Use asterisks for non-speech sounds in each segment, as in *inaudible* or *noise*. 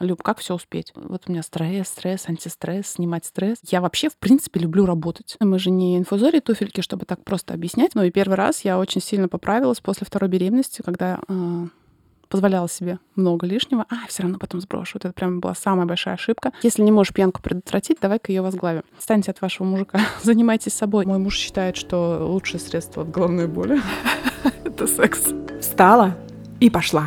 Люб, как все успеть? Вот у меня стресс, стресс, антистресс, снимать стресс. Я вообще, в принципе, люблю работать. Мы же не инфузории туфельки, чтобы так просто объяснять. Но и первый раз я очень сильно поправилась после второй беременности, когда э, позволяла себе много лишнего, а все равно потом сброшу. Вот это прям была самая большая ошибка. Если не можешь пьянку предотвратить, давай-ка ее возглавим. Станьте от вашего мужика, *laughs* занимайтесь собой. Мой муж считает, что лучшее средство от головной боли *laughs* — это секс. Встала и пошла.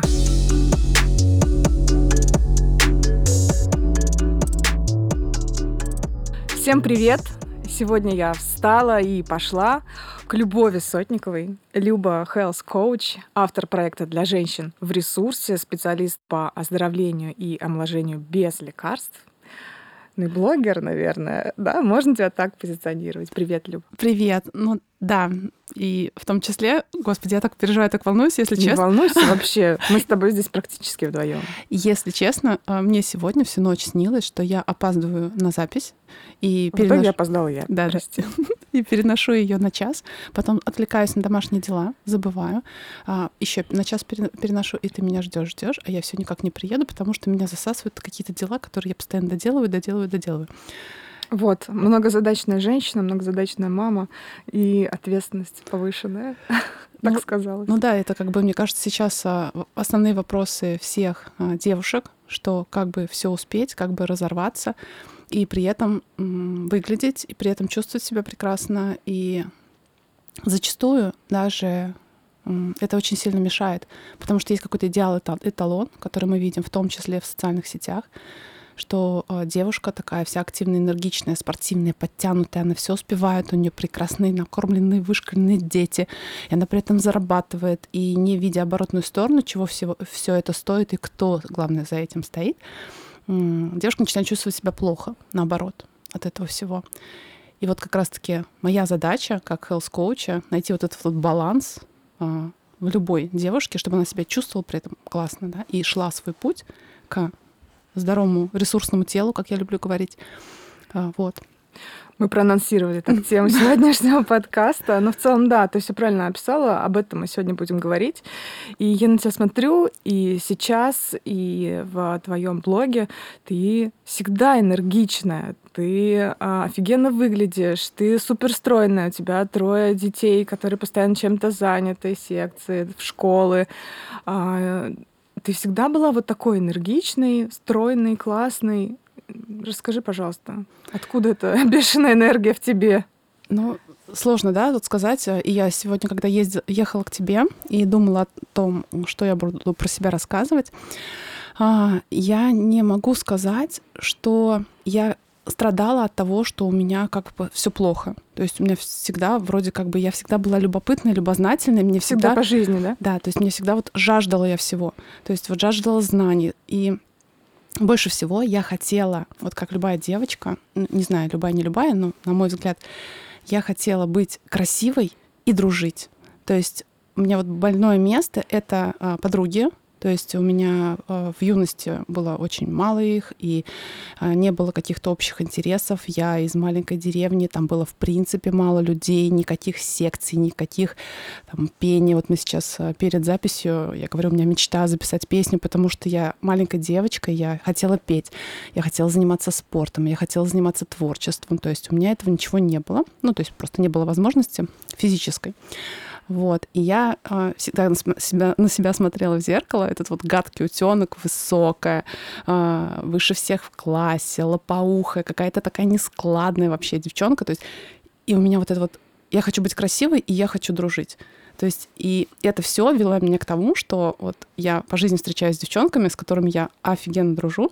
Всем привет! Сегодня я встала и пошла к Любови Сотниковой. Люба Health Coach, автор проекта для женщин в ресурсе, специалист по оздоровлению и омоложению без лекарств. Ну и блогер, наверное, да? Можно тебя так позиционировать? Привет, Люб. Привет. Ну да, и в том числе, господи, я так переживаю, так волнуюсь, если Не честно. волнуйся *laughs* вообще. Мы с тобой здесь практически вдвоем. Если честно, а, мне сегодня всю ночь снилось, что я опаздываю на запись и В итоге переношу... опоздала я. Да. Прости. *laughs* и переношу ее на час, потом отвлекаюсь на домашние дела, забываю, еще на час пере- переношу, и ты меня ждешь, ждешь, а я все никак не приеду, потому что меня засасывают какие-то дела, которые я постоянно доделываю, доделываю, доделываю. Вот, многозадачная женщина, многозадачная мама и ответственность повышенная, *laughs* так Ну, сказалось. Ну да, это как бы, мне кажется, сейчас а, основные вопросы всех а, девушек, что как бы все успеть, как бы разорваться, и при этом выглядеть, и при этом чувствовать себя прекрасно, и зачастую даже это очень сильно мешает, потому что есть какой-то идеал, эта- эталон, который мы видим, в том числе в социальных сетях, что э, девушка такая вся активная, энергичная, спортивная, подтянутая, она все успевает, у нее прекрасные, накормленные, вышкаленные дети, и она при этом зарабатывает, и не видя оборотную сторону, чего всего, все это стоит и кто, главное, за этим стоит, девушка начинает чувствовать себя плохо, наоборот, от этого всего. И вот как раз-таки моя задача, как health коуча найти вот этот вот баланс а, в любой девушке, чтобы она себя чувствовала при этом классно, да, и шла свой путь к здоровому ресурсному телу, как я люблю говорить. А, Вот. Мы проанонсировали так *laughs* тему сегодняшнего подкаста. Но в целом, да, ты все правильно описала. Об этом мы сегодня будем говорить. И я на тебя смотрю, и сейчас, и в твоем блоге ты всегда энергичная. Ты а, офигенно выглядишь, ты суперстройная, у тебя трое детей, которые постоянно чем-то заняты, секции, в школы. А, ты всегда была вот такой энергичной, стройной, классной. Расскажи, пожалуйста, откуда эта *laughs* бешеная энергия в тебе? Ну, сложно, да, тут сказать. И я сегодня, когда ездила, ехала к тебе и думала о том, что я буду про себя рассказывать, а, я не могу сказать, что я страдала от того, что у меня как бы все плохо. То есть у меня всегда вроде как бы я всегда была любопытной, любознательной, мне Всегда всегда по жизни, да? Да, то есть мне всегда вот жаждала я всего. То есть вот жаждала знаний. И больше всего я хотела, вот как любая девочка, не знаю, любая, не любая, но, на мой взгляд, я хотела быть красивой и дружить. То есть у меня вот больное место — это а, подруги, то есть у меня э, в юности было очень мало их, и э, не было каких-то общих интересов. Я из маленькой деревни, там было в принципе мало людей, никаких секций, никаких там, пения. Вот мы сейчас э, перед записью, я говорю, у меня мечта записать песню, потому что я маленькая девочка, я хотела петь, я хотела заниматься спортом, я хотела заниматься творчеством. То есть у меня этого ничего не было. Ну, то есть просто не было возможности физической. Вот. И я э, всегда на себя, на себя смотрела в зеркало. Этот вот гадкий утенок, высокая, э, выше всех в классе, лопоухая, какая-то такая нескладная вообще девчонка. То есть и у меня вот это вот... Я хочу быть красивой, и я хочу дружить. То есть и это все вело меня к тому, что вот я по жизни встречаюсь с девчонками, с которыми я офигенно дружу,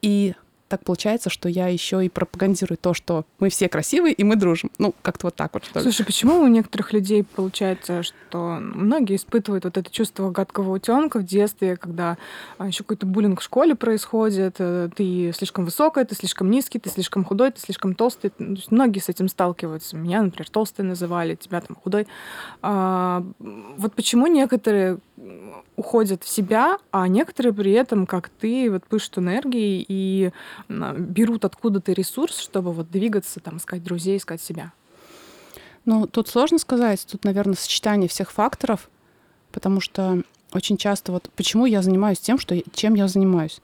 и так получается, что я еще и пропагандирую то, что мы все красивые и мы дружим. Ну, как-то вот так вот, что ли. Слушай, почему у некоторых людей получается, что многие испытывают вот это чувство гадкого утенка в детстве, когда еще какой-то буллинг в школе происходит, э, ты слишком высокая, ты слишком низкий, ты слишком худой, ты слишком толстый. То есть многие с этим сталкиваются. Меня, например, толстой называли, тебя там худой. А, вот почему некоторые уходят в себя, а некоторые при этом, как ты, вот пышут энергией и берут откуда-то ресурс, чтобы вот двигаться, там, искать друзей, искать себя. Ну, тут сложно сказать. Тут, наверное, сочетание всех факторов, потому что очень часто вот почему я занимаюсь тем, что, чем я занимаюсь.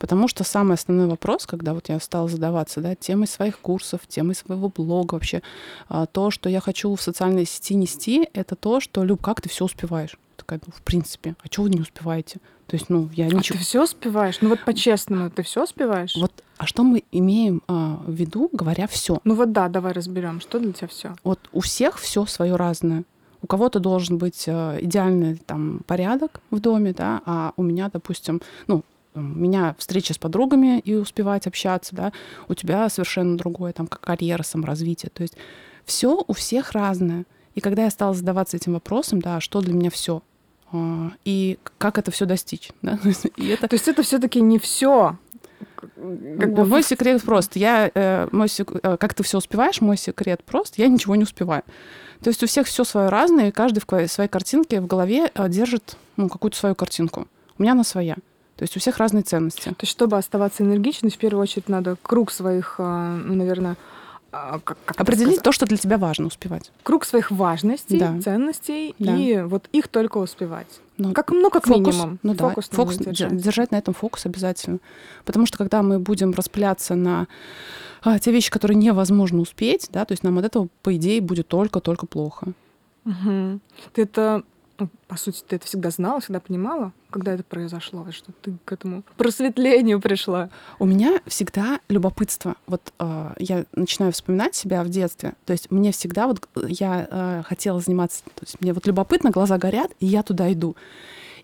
Потому что самый основной вопрос, когда вот я стала задаваться, да, темой своих курсов, темой своего блога вообще, а, то, что я хочу в социальной сети нести, это то, что, Люб, как ты все успеваешь? Такая, ну, в принципе, а чего вы не успеваете? То есть, ну, я ничего... А ты все успеваешь? Ну вот по-честному, ты все успеваешь? Вот, а что мы имеем а, в виду, говоря все? Ну вот да, давай разберем, что для тебя все. Вот у всех все свое разное. У кого-то должен быть а, идеальный там порядок в доме, да, а у меня, допустим, ну, у меня встреча с подругами и успевать общаться, да, у тебя совершенно другое, там, как карьера, саморазвитие. То есть все у всех разное. И когда я стала задаваться этим вопросом, да, что для меня все, а, и как это все достичь. *laughs* Да? И это... То есть это все-таки не все. Как бы... Мой секрет прост. Я, э, мой сек... Э, как ты все успеваешь, мой секрет прост. Я ничего не успеваю. То есть у всех все свое разное, и каждый в своей картинке в голове э, держит ну, какую-то свою картинку. У меня она своя. То есть у всех разные ценности. То есть, чтобы оставаться энергичной, в первую очередь надо круг своих, ну, наверное, а, как, как определить то, что для тебя важно успевать. Круг своих важностей, да. ценностей да. и вот их только успевать. Ну, как, ну, как фокус, минимум. Ну, фокус, да, фокус держать. держать на этом фокус обязательно. Потому что когда мы будем распыляться на а, те вещи, которые невозможно успеть, да, то есть нам от этого, по идее, будет только-только плохо. Угу. Ты это по сути, ты это всегда знала, всегда понимала, когда это произошло, что ты к этому просветлению пришла? У меня всегда любопытство. Вот э, я начинаю вспоминать себя в детстве. То есть мне всегда вот я э, хотела заниматься, то есть мне вот любопытно, глаза горят, и я туда иду.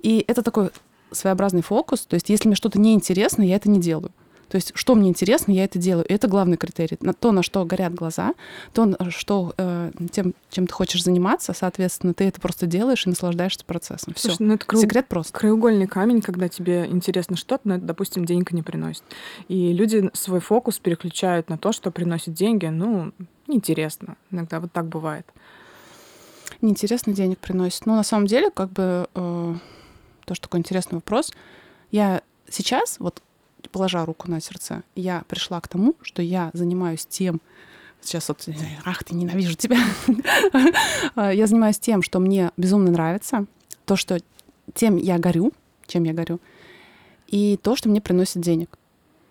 И это такой своеобразный фокус. То есть если мне что-то неинтересно, я это не делаю. То есть, что мне интересно, я это делаю. И это главный критерий. То, на что горят глаза, то, что э, тем, чем ты хочешь заниматься, соответственно, ты это просто делаешь и наслаждаешься процессом. Все. Ну, это кру... Секрет просто. Краеугольный камень, когда тебе интересно что-то, но это, допустим, денег не приносит. И люди свой фокус переключают на то, что приносит деньги. Ну, неинтересно. Иногда вот так бывает. Неинтересно денег приносит. Но на самом деле, как бы, э, тоже такой интересный вопрос. Я сейчас, вот положа руку на сердце, я пришла к тому, что я занимаюсь тем, сейчас вот, ах, ты ненавижу тебя, *laughs* я занимаюсь тем, что мне безумно нравится, то, что тем я горю, чем я горю, и то, что мне приносит денег.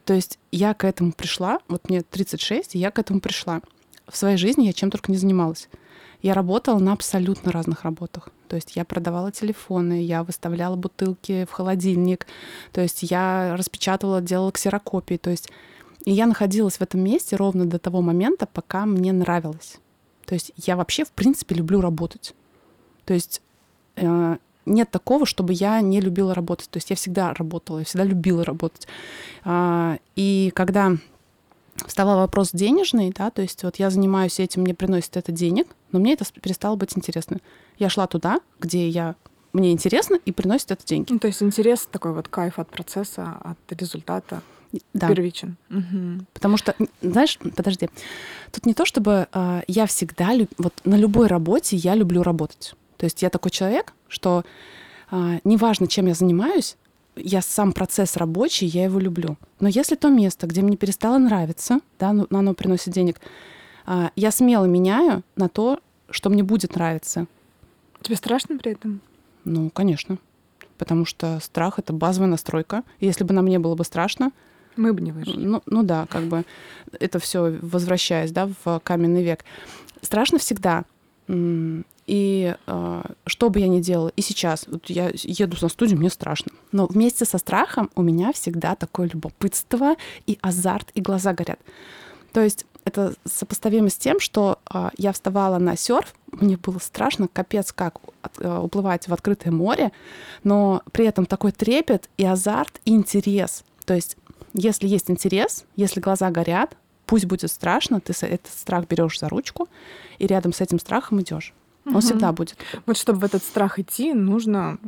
То есть я к этому пришла, вот мне 36, и я к этому пришла. В своей жизни я чем только не занималась. Я работала на абсолютно разных работах. То есть я продавала телефоны, я выставляла бутылки в холодильник, то есть я распечатывала, делала ксерокопии. То есть и я находилась в этом месте ровно до того момента, пока мне нравилось. То есть я вообще, в принципе, люблю работать. То есть э, нет такого, чтобы я не любила работать. То есть я всегда работала, я всегда любила работать. Э, и когда вставал вопрос денежный, да, то есть вот я занимаюсь этим, мне приносит это денег, но мне это перестало быть интересно. Я шла туда, где я мне интересно и приносит это деньги. Ну, то есть интерес такой вот кайф от процесса, от результата да. первичен. Угу. Потому что, знаешь, подожди, тут не то, чтобы э, я всегда, люб... вот на любой работе я люблю работать. То есть я такой человек, что э, неважно, чем я занимаюсь, я сам процесс рабочий, я его люблю. Но если то место, где мне перестало нравиться, да, но оно приносит денег, а, я смело меняю на то, что мне будет нравиться. Тебе страшно при этом? Ну, конечно. Потому что страх — это базовая настройка. И если бы нам не было бы страшно... Мы бы не вышли. Ну, ну да, как бы это все возвращаясь да, в каменный век. Страшно всегда. И э, что бы я ни делала, и сейчас, вот я еду на студию, мне страшно. Но вместе со страхом у меня всегда такое любопытство и азарт, и глаза горят. То есть это сопоставимо с тем, что э, я вставала на серф, мне было страшно, капец, как от, э, уплывать в открытое море, но при этом такой трепет и азарт, и интерес. То есть если есть интерес, если глаза горят, пусть будет страшно, ты этот страх берешь за ручку и рядом с этим страхом идешь. Он угу. всегда будет. Вот чтобы в этот страх идти, нужно,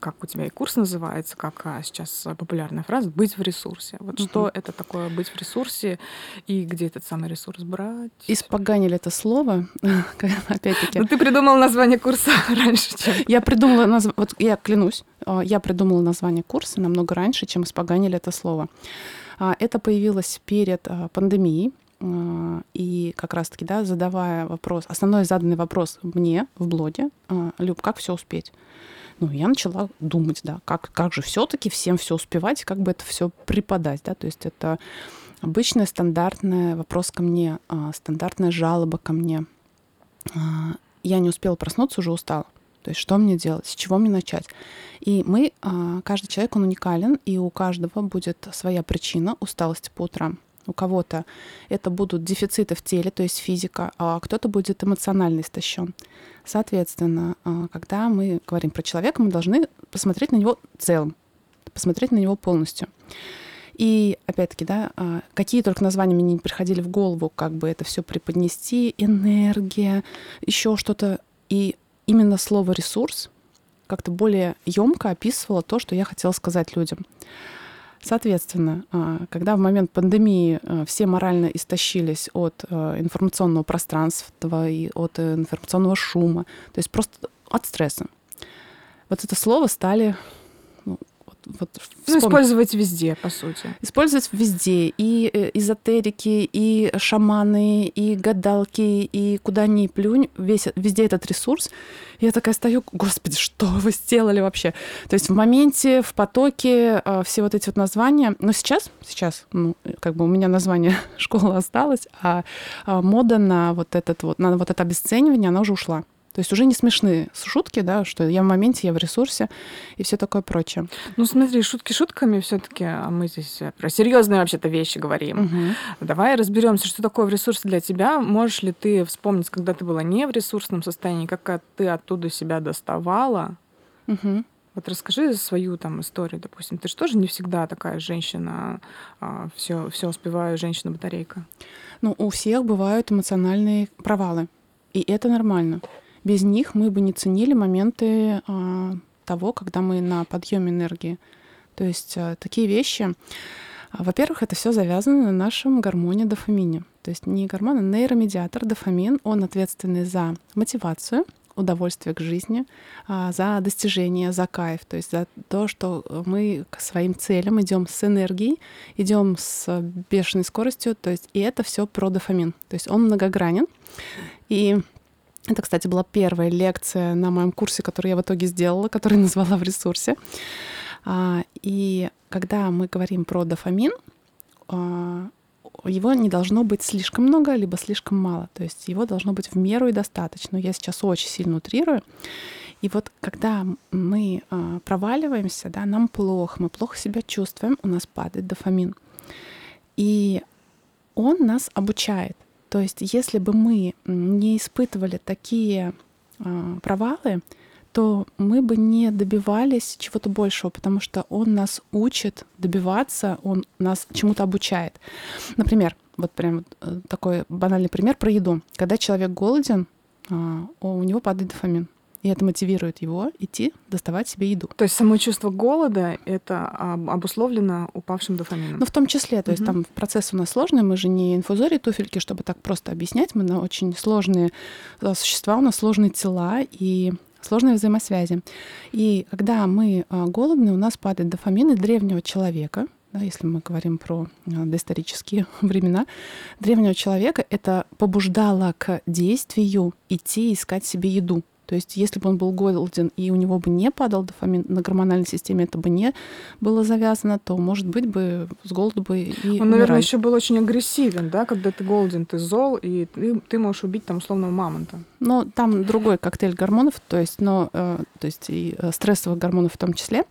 как у тебя и курс называется, как а, сейчас популярная фраза, быть в ресурсе. Вот угу. что это такое быть в ресурсе и где этот самый ресурс брать? Испоганили это слово, *laughs* опять-таки. Ну ты придумал название курса *laughs* раньше, чем... Я придумала название, вот я клянусь, а, я придумала название курса намного раньше, чем испоганили это слово. А, это появилось перед пандемией, и как раз-таки, да, задавая вопрос, основной заданный вопрос мне в блоге, а, Люб, как все успеть? Ну, я начала думать, да, как, как же все-таки всем все успевать, как бы это все преподать, да, то есть это обычный стандартный вопрос ко мне, а, стандартная жалоба ко мне. А, я не успела проснуться, уже устала. То есть что мне делать, с чего мне начать? И мы, а, каждый человек, он уникален, и у каждого будет своя причина усталости по утрам. У кого-то это будут дефициты в теле, то есть физика, а кто-то будет эмоционально истощен. Соответственно, а, когда мы говорим про человека, мы должны посмотреть на него целым, посмотреть на него полностью. И опять-таки, да, а, какие только названия мне не приходили в голову, как бы это все преподнести, энергия, еще что-то. И именно слово ресурс как-то более емко описывало то, что я хотела сказать людям. Соответственно, а, когда в момент пандемии а, все морально истощились от а, информационного пространства и от информационного шума, то есть просто от стресса, вот это слово стали вот ну, использовать везде, по сути. Использовать везде. И э, эзотерики, и шаманы, и гадалки, и куда ни плюнь, весь, везде этот ресурс. Я такая стою, господи, что вы сделали вообще? То есть в моменте, в потоке э, все вот эти вот названия. Но сейчас, сейчас, ну, как бы у меня название *laughs* школы осталось, а, а мода на вот этот вот, на вот это обесценивание, она уже ушла. То есть уже не смешные шутки, да, что я в моменте, я в ресурсе и все такое прочее. Ну смотри, шутки шутками все-таки, а мы здесь э, про серьезные вообще-то вещи говорим. Угу. Давай разберемся, что такое в ресурсе для тебя. Можешь ли ты вспомнить, когда ты была не в ресурсном состоянии, как ты оттуда себя доставала? Угу. Вот расскажи свою там историю, допустим. Ты же тоже не всегда такая женщина, а, все, все успеваю, женщина-батарейка. Ну, у всех бывают эмоциональные провалы. И это нормально без них мы бы не ценили моменты а, того, когда мы на подъеме энергии. То есть а, такие вещи. А, во-первых, это все завязано на нашем гормоне дофамине. То есть не гормон, а нейромедиатор дофамин. Он ответственный за мотивацию, удовольствие к жизни, за достижение, за кайф, то есть за то, что мы к своим целям идем с энергией, идем с бешеной скоростью, то есть и это все про дофамин. То есть он многогранен. И это, кстати, была первая лекция на моем курсе, который я в итоге сделала, который *laughs* назвала в ресурсе. А, и когда мы говорим про дофамин, а, его не должно быть слишком много, либо слишком мало. То есть его должно быть в меру и достаточно. Я сейчас очень сильно утрирую. И вот когда мы а, проваливаемся, да, нам плохо, мы плохо себя чувствуем, у нас падает дофамин. И он нас обучает. То есть, если бы мы не испытывали такие э, провалы, то мы бы не добивались чего-то большего, потому что он нас учит добиваться, он нас чему-то обучает. Например, вот прям э, такой банальный пример про еду. Когда человек голоден, э, у него падает дофамин. И это мотивирует его идти доставать себе еду. То есть само чувство голода это обусловлено упавшим дофамином? Ну, в том числе. То угу. есть там процесс у нас сложный. Мы же не инфузории туфельки, чтобы так просто объяснять. Мы на очень сложные э, существа, у нас сложные тела и сложные взаимосвязи. И когда мы э, голодны, у нас падает дофамин и древнего человека, да, если мы говорим про э, доисторические *laughs* времена, древнего человека это побуждало к действию идти искать себе еду. То есть если бы он был голоден и у него бы не падал дофамин на гормональной системе, это бы не было завязано, то, может быть, бы с голоду бы и Он, умирать. наверное, еще был очень агрессивен, да, когда ты голоден, ты зол, и ты, ты можешь убить там условного мамонта. Но там другой коктейль гормонов, то есть, но, э, то есть и э, стрессовых гормонов в том числе.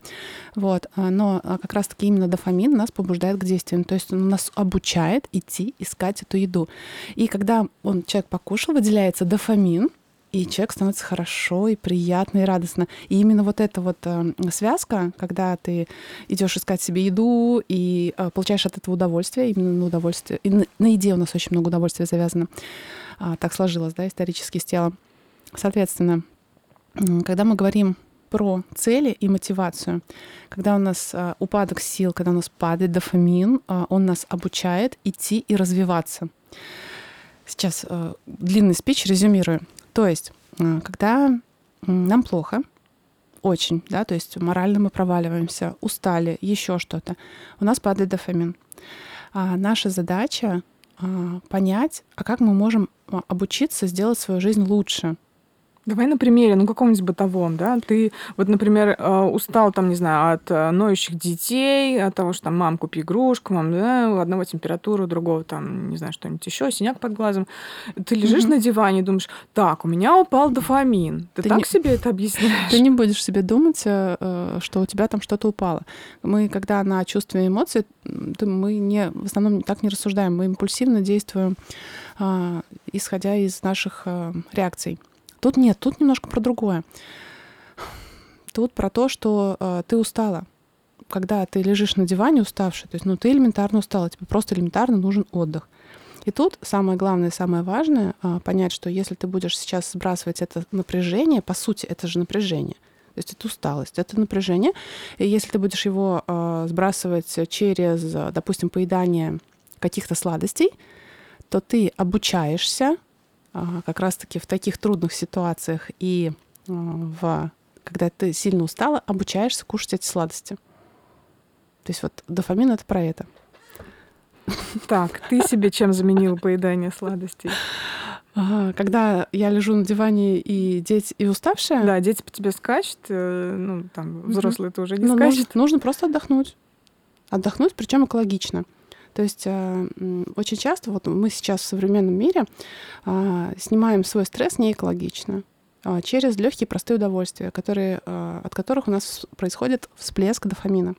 Вот, а, но как раз-таки именно дофамин нас побуждает к действиям, то есть он нас обучает идти искать эту еду. И когда он, человек покушал, выделяется дофамин, и человек становится хорошо и приятно и радостно. И именно вот эта вот э, связка, когда ты идешь искать себе еду и э, получаешь от этого удовольствие, именно на удовольствие. И на, на еде у нас очень много удовольствия завязано. А, так сложилось, да, исторически с телом. Соответственно, когда мы говорим про цели и мотивацию. Когда у нас а, упадок сил, когда у нас падает дофамин, а, он нас обучает идти и развиваться. Сейчас а, длинный спич резюмирую. То есть, э, когда нам плохо, очень, да, то есть морально мы проваливаемся, устали, еще что-то, у нас падает дофамин. А наша задача а, понять, а как мы можем а, обучиться сделать свою жизнь лучше. Давай на примере, ну, каком-нибудь бытовом, да? Ты вот, например, э, устал там, не знаю, от э, ноющих детей, от того, что там, мам, купи игрушку, мам, да, у одного температура, у другого там, не знаю, что-нибудь еще, синяк под глазом. Ты лежишь mm-hmm. на диване и думаешь, так, у меня упал дофамин. Ты, ты так не... себе это объясняешь? Ты не будешь себе думать, э, что у тебя там что-то упало. Мы, когда на чувстве эмоций, мы не, в основном так не рассуждаем, мы импульсивно действуем, а, исходя из наших реакций. Тут нет, тут немножко про другое. Тут про то, что э, ты устала. Когда ты лежишь на диване уставший, то есть, ну, ты элементарно устала, тебе просто элементарно нужен отдых. И тут самое главное, самое важное э, понять, что если ты будешь сейчас сбрасывать это напряжение, по сути, это же напряжение. То есть это усталость, это напряжение. И если ты будешь его э, сбрасывать через, допустим, поедание каких-то сладостей, то ты обучаешься как раз-таки в таких трудных ситуациях и а, в, когда ты сильно устала, обучаешься кушать эти сладости. То есть вот дофамин — это про это. Так, ты себе чем заменил поедание сладостей? Когда я лежу на диване и дети и уставшая. Да, дети по тебе скачут, э, ну там взрослые mm-hmm. тоже не ну, скачут. Нужно, нужно просто отдохнуть, отдохнуть, причем экологично. То есть э, очень часто вот мы сейчас в современном мире а, снимаем свой стресс не экологично а, через легкие простые удовольствия, которые, а, от которых у нас происходит всплеск дофамина.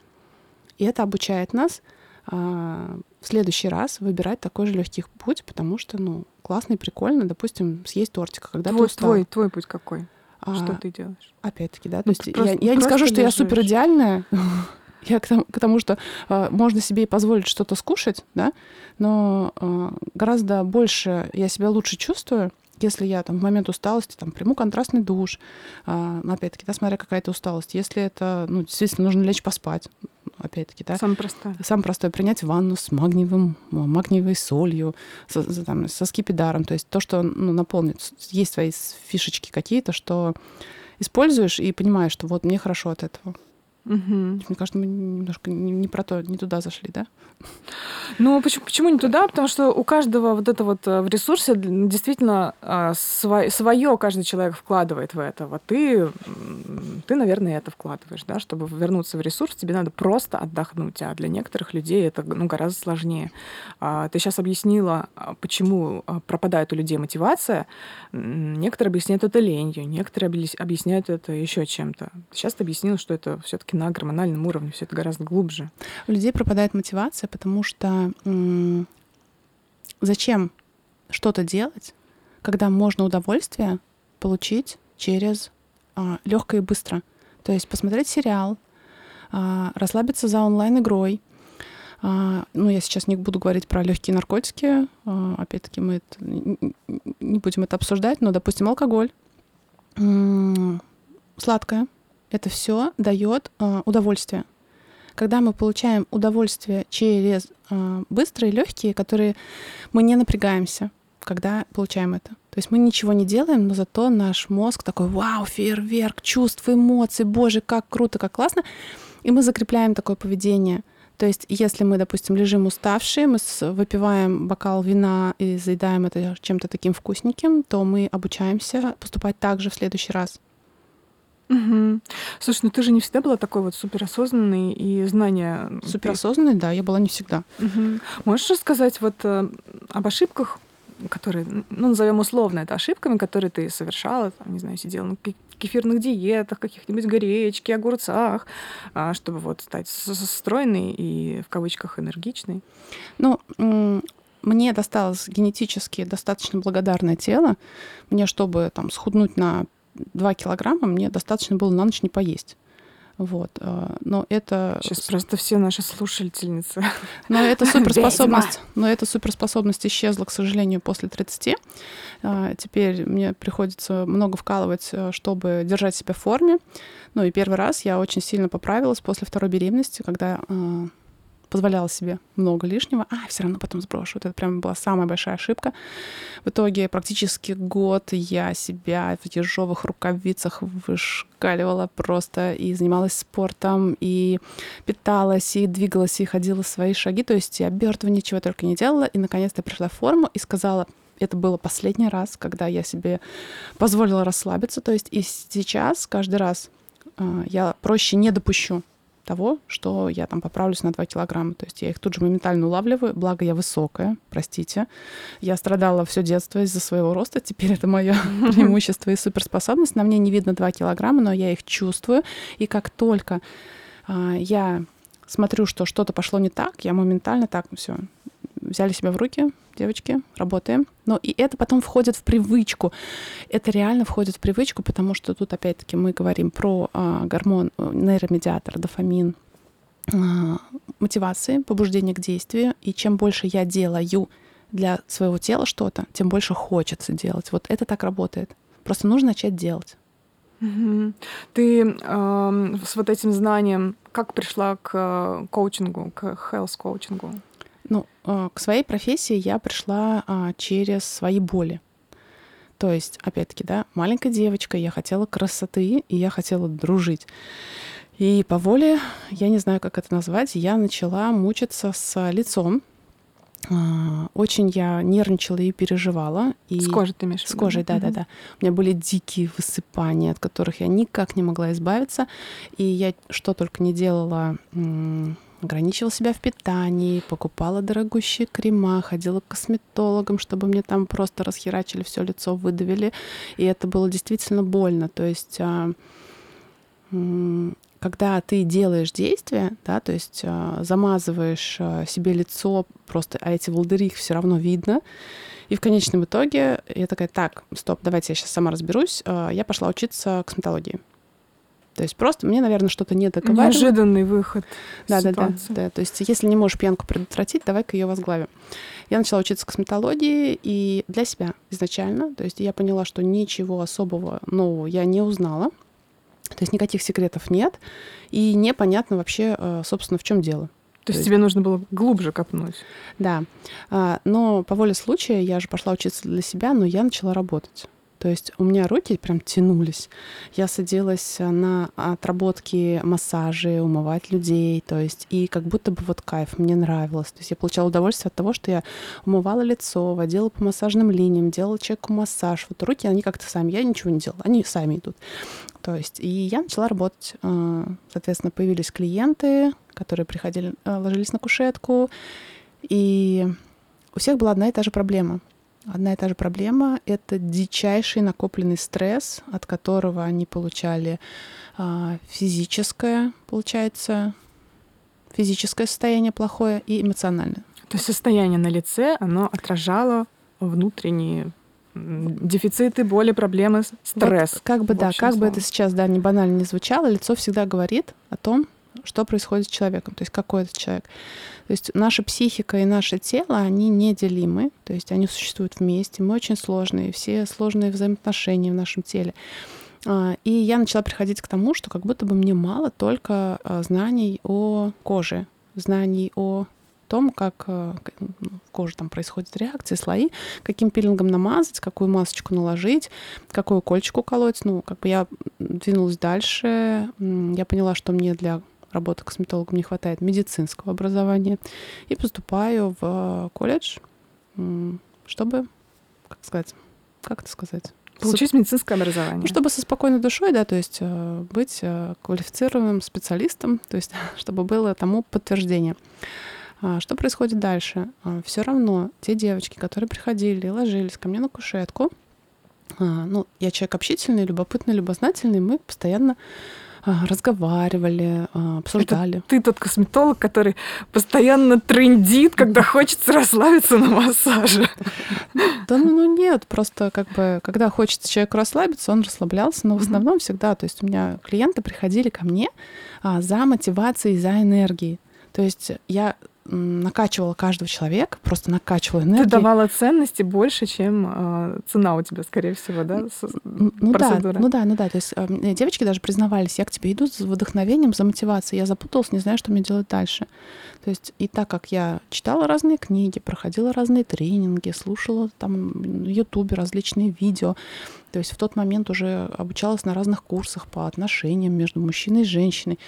И это обучает нас в следующий раз выбирать такой же легкий путь, потому что, ну, классно и прикольно, допустим, съесть тортик, когда твой, ты устал. Твой, твой путь какой? Что ты делаешь? Опять-таки, да. То ну, есть просто, я, я не скажу, что я супер идеальная, Я к тому, к тому что э, можно себе и позволить что-то скушать, да, но э, гораздо больше я себя лучше чувствую, если я там в момент усталости там приму контрастный душ, э, опять-таки, да, смотря какая то усталость. Если это, ну, действительно, нужно лечь поспать, опять-таки, да. Самое простое. Самое простое. Принять ванну с магниевым, магниевой солью, со, там, со скипидаром. То есть то, что ну, наполнит. Есть свои фишечки какие-то, что используешь и понимаешь, что вот мне хорошо от этого. Угу. Мне кажется, мы немножко не, не про то, не туда зашли, да? Ну, почему, почему не туда? Потому что у каждого вот это вот э, в ресурсе действительно а, свое, свое каждый человек вкладывает в это. Вот ты, ты, наверное, это вкладываешь, да? Чтобы вернуться в ресурс, тебе надо просто отдохнуть. А для некоторых людей это ну, гораздо сложнее. А, ты сейчас объяснила, а, почему пропадает у людей мотивация. Некоторые объясняют это ленью, некоторые объясняют это еще чем-то. Сейчас ты объяснила, что это все-таки на гормональном уровне, все это гораздо глубже. У людей пропадает мотивация, потому что зачем что-то делать, когда можно удовольствие получить через а, легко и быстро. То есть посмотреть сериал, а, расслабиться за онлайн-игрой. А, ну, я сейчас не буду говорить про легкие наркотики. А, опять-таки, мы это, не будем это обсуждать, но, допустим, алкоголь, сладкое, это все дает э, удовольствие. Когда мы получаем удовольствие через э, быстрые, легкие, которые мы не напрягаемся, когда получаем это. То есть мы ничего не делаем, но зато наш мозг такой, вау, фейерверк, чувств, эмоций, боже, как круто, как классно. И мы закрепляем такое поведение. То есть если мы, допустим, лежим уставшие, мы выпиваем бокал вина и заедаем это чем-то таким вкусненьким, то мы обучаемся поступать так же в следующий раз. Угу. Слушай, ну ты же не всегда была такой вот суперосознанный и знания... Суперосознанный, да, я была не всегда. Угу. Можешь рассказать вот э, об ошибках, которые, ну, назовем условно это ошибками, которые ты совершала, там, не знаю, сидела на кефирных диетах, каких-нибудь гречке, огурцах, а, чтобы вот стать стройной и в кавычках энергичной? Ну, мне досталось генетически достаточно благодарное тело. Мне, чтобы там схуднуть на 2 килограмма мне достаточно было на ночь не поесть. Вот. Э, но это... Сейчас просто все наши слушательницы. Но эта *laughs* суперспособность, но эта суперспособность исчезла, к сожалению, после 30. Э, теперь мне приходится много вкалывать, э, чтобы держать себя в форме. Ну и первый раз я очень сильно поправилась после второй беременности, когда позволяла себе много лишнего, а все равно потом сброшу. Вот это прям была самая большая ошибка. В итоге практически год я себя в ежовых рукавицах вышкаливала просто и занималась спортом, и питалась, и двигалась, и ходила свои шаги. То есть я обертывание, ничего только не делала. И наконец-то пришла в форму и сказала, это было последний раз, когда я себе позволила расслабиться. То есть и сейчас каждый раз э, я проще не допущу того, что я там поправлюсь на 2 килограмма. То есть я их тут же моментально улавливаю, благо я высокая, простите. Я страдала все детство из-за своего роста, теперь это мое *laughs* преимущество и суперспособность. На мне не видно 2 килограмма, но я их чувствую. И как только а, я смотрю, что что-то пошло не так, я моментально так, все, взяли себя в руки, девочки, работаем. Но и это потом входит в привычку. Это реально входит в привычку, потому что тут опять-таки мы говорим про а, гормон, э, нейромедиатор, дофамин, а, мотивации, побуждение к действию. И чем больше я делаю для своего тела что-то, тем больше хочется делать. Вот это так работает. Просто нужно начать делать. Ты э, с вот этим знанием как пришла к э, коучингу, к health коучингу? Ну, э, к своей профессии я пришла а, через свои боли. То есть, опять-таки, да, маленькая девочка, я хотела красоты, и я хотела дружить. И по воле, я не знаю, как это назвать, я начала мучиться с лицом. А, очень я нервничала и переживала. И с кожей ты имеешь С кожей, да-да-да. У меня были дикие высыпания, от которых я никак не могла избавиться. И я что только не делала ограничивала себя в питании, покупала дорогущие крема, ходила к косметологам, чтобы мне там просто расхерачили все лицо, выдавили. И это было действительно больно. То есть а, когда ты делаешь действия, да, то есть а, замазываешь а, себе лицо просто, а эти волдыри их все равно видно. И в конечном итоге я такая, так, стоп, давайте я сейчас сама разберусь. Я пошла учиться косметологии. То есть просто мне, наверное, что-то не договаривало. Неожиданный выход. Да, да, да, да. То есть если не можешь пьянку предотвратить, давай-ка ее возглавим. Я начала учиться косметологии и для себя изначально. То есть я поняла, что ничего особого нового я не узнала. То есть никаких секретов нет. И непонятно вообще, э, собственно, в чем дело. То, есть тебе нужно было глубже копнуть. Да. А, но по воле случая я же пошла учиться для себя, но я начала работать. То есть у меня руки прям тянулись. Я садилась на отработки массажи, умывать людей, то есть и как будто бы вот кайф, мне нравилось. То есть я получала удовольствие от того, что я умывала лицо, водила по массажным линиям, делала человеку массаж. Вот руки, они как-то сами, я ничего не делала, они сами идут. То есть и я начала работать. Э, соответственно, появились клиенты, которые приходили, э, ложились на кушетку, и у всех была одна и та же проблема — Одна и та же проблема — это дичайший накопленный стресс, от которого они получали а, физическое, получается, физическое состояние плохое и эмоциональное. То есть состояние на лице, оно отражало внутренние дефициты, боли, проблемы, стресс. Вот, как бы да, как словом. бы это сейчас да не банально не звучало, лицо всегда говорит о том, что происходит с человеком, то есть какой это человек. То есть наша психика и наше тело, они неделимы, то есть они существуют вместе, мы очень сложные, все сложные взаимоотношения в нашем теле. А, и я начала приходить к тому, что как будто бы мне мало только а, знаний о коже, знаний о том, как а, в коже там происходят реакции, слои, каким пилингом намазать, какую масочку наложить, какую кольчику колоть. Ну, как бы я двинулась дальше. Я поняла, что мне для работы косметологом не хватает медицинского образования, и поступаю в колледж, чтобы, как сказать, как это сказать? Получить медицинское образование. Ну, чтобы со спокойной душой, да, то есть э, быть э, квалифицированным специалистом, *laughs* то есть чтобы было тому подтверждение. А, что происходит дальше? А, Все равно те девочки, которые приходили и ложились ко мне на кушетку, а, ну, я человек общительный, любопытный, любознательный, мы постоянно разговаривали, а, обсуждали. Это ты тот косметолог, который постоянно трендит, когда хочется расслабиться на массаже. Да ну, ну нет, просто как бы, когда хочется человеку расслабиться, он расслаблялся, но в основном всегда, то есть у меня клиенты приходили ко мне а, за мотивацией, за энергией. То есть я накачивала каждого человека, просто накачивала энергию. Ты давала ценности больше, чем э, цена у тебя, скорее всего, да? Ну да, ну да, ну да. То есть э, девочки даже признавались, я к тебе иду за вдохновением, за мотивацией. Я запуталась, не знаю, что мне делать дальше. То есть и так как я читала разные книги, проходила разные тренинги, слушала там на Ютубе различные видео, то есть в тот момент уже обучалась на разных курсах по отношениям между мужчиной и женщиной.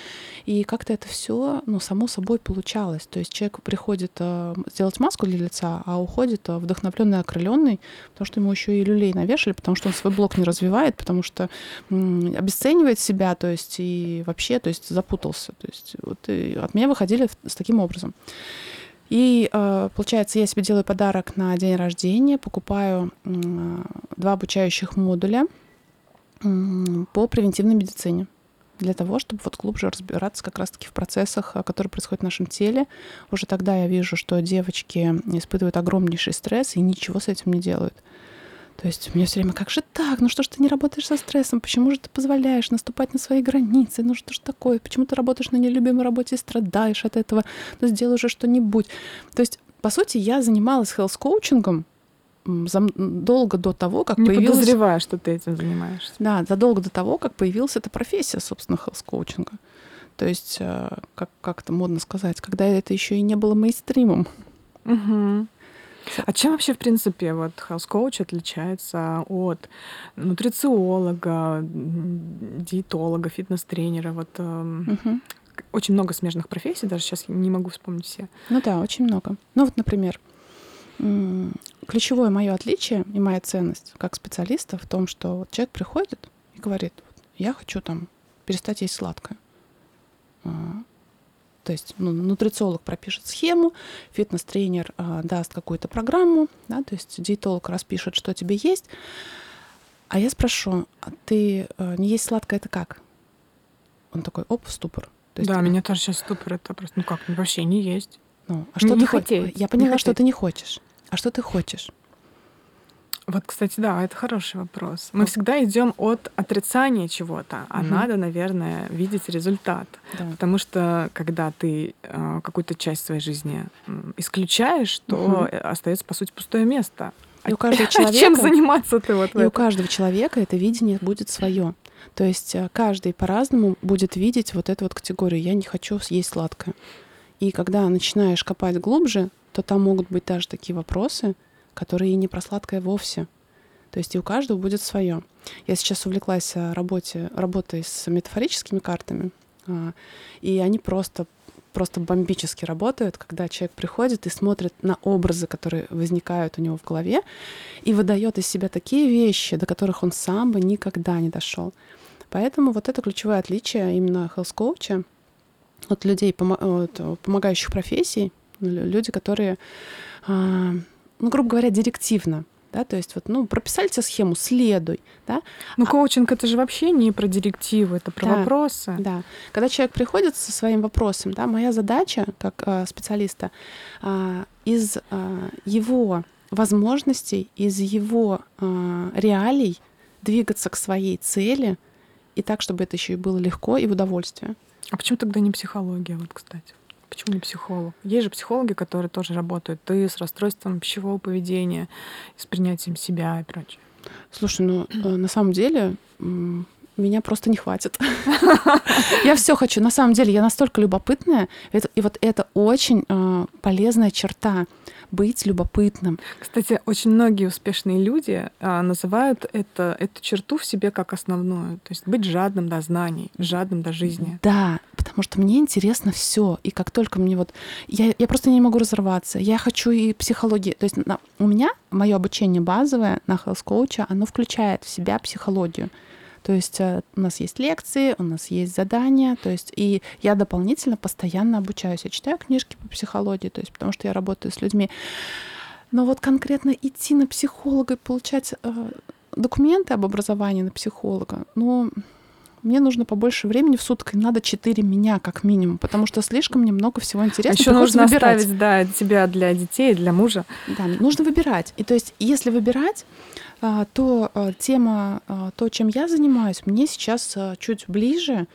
И как-то это все, ну, само собой получалось. То есть человек приходит э, сделать маску для лица, а уходит э, вдохновленный, окрыленный, потому что ему еще и люлей навешали, потому что он свой блок не развивает, потому что м, обесценивает себя, то есть и вообще, то есть запутался. То есть вот от меня выходили с таким образом. И э, получается, я себе делаю подарок на день рождения, покупаю два обучающих модуля по превентивной медицине для того, чтобы вот глубже разбираться как раз-таки в процессах, э, которые происходят в нашем теле. Уже тогда я вижу, что девочки испытывают огромнейший стресс и ничего с этим не делают. То есть мне все время, как же так? Ну что ж ты не работаешь со стрессом? Почему же ты позволяешь наступать на свои границы? Ну что ж такое? Почему ты работаешь на нелюбимой работе и страдаешь от этого? Ну сделай уже что-нибудь. То есть, по сути, я занималась хелс-коучингом задолго до того, как не появилась... Подозревая, что ты этим занимаешься. Да, задолго до того, как появилась эта профессия, собственно, хелс-коучинга. То есть, э, как, как это модно сказать, когда это еще и не было мейнстримом. Угу. А чем вообще, в принципе, вот coach отличается от нутрициолога, диетолога, фитнес-тренера? Вот угу. очень много смежных профессий, даже сейчас не могу вспомнить все. Ну да, очень много. Ну вот, например, ключевое мое отличие и моя ценность как специалиста в том, что вот человек приходит и говорит, я хочу там перестать есть сладкое. То есть ну, нутрициолог пропишет схему, фитнес-тренер а, даст какую-то программу, да, то есть диетолог распишет, что тебе есть. А я спрошу, а ты а, не есть сладкое, это как? Он такой, оп, ступор. То есть, да, меня тоже сейчас ступор, это просто, ну как, вообще не есть. Ну, а что не ты хочешь? Я поняла, не что ты не хочешь. А что ты хочешь? Вот, кстати, да, это хороший вопрос. Мы всегда идем от отрицания чего-то, а угу. надо, наверное, видеть результат. Да. Потому что когда ты э, какую-то часть своей жизни исключаешь, то угу. остается по сути пустое место. И у каждого *laughs* человека, чем заниматься ты вот? И у каждого человека это видение будет свое. То есть э, каждый по-разному будет видеть вот эту вот категорию. Я не хочу съесть сладкое. И когда начинаешь копать глубже, то там могут быть даже такие вопросы, которые не про сладкое вовсе. То есть и у каждого будет свое. Я сейчас увлеклась э, работе, работой с метафорическими картами, а, и они просто просто бомбически работают, когда человек приходит и смотрит на образы, которые возникают у него в голове, и выдает из себя такие вещи, до которых он сам бы никогда не дошел. Поэтому вот это ключевое отличие именно health коуча от людей, помогающих профессий, люди, которые а, ну, грубо говоря, директивно. Да, то есть вот, ну, прописали тебе схему, следуй, да. Ну, а... коучинг это же вообще не про директивы, это про да, вопросы. Да. Когда человек приходит со своим вопросом, да, моя задача как э, специалиста э, из э, его возможностей, из его э, реалий двигаться к своей цели и так, чтобы это еще и было легко и в удовольствие. А почему тогда не психология, вот, кстати? Почему не психолог? Есть же психологи, которые тоже работают. Ты с расстройством пищевого поведения, с принятием себя и прочее. Слушай, ну э, на самом деле меня просто не хватит. *laughs* Я все хочу. На самом деле, я настолько любопытная. И вот это очень э, полезная черта быть любопытным. Кстати, очень многие успешные люди а, называют это, эту черту в себе как основную. То есть быть жадным до знаний, жадным до жизни. Да, потому что мне интересно все. И как только мне вот... Я, я просто не могу разорваться. Я хочу и психологии. То есть на, у меня мое обучение базовое на Health Coach, оно включает в себя психологию. То есть э, у нас есть лекции, у нас есть задания, то есть и я дополнительно постоянно обучаюсь. Я читаю книжки по психологии, то есть потому что я работаю с людьми. Но вот конкретно идти на психолога и получать э, документы об образовании на психолога, ну, мне нужно побольше времени в сутки, надо 4 меня как минимум, потому что слишком мне много всего интересного. А еще нужно выбирать. оставить да, тебя для детей, для мужа. Да, нужно выбирать. И то есть, если выбирать, то а, тема, а, то, чем я занимаюсь, мне сейчас чуть ближе,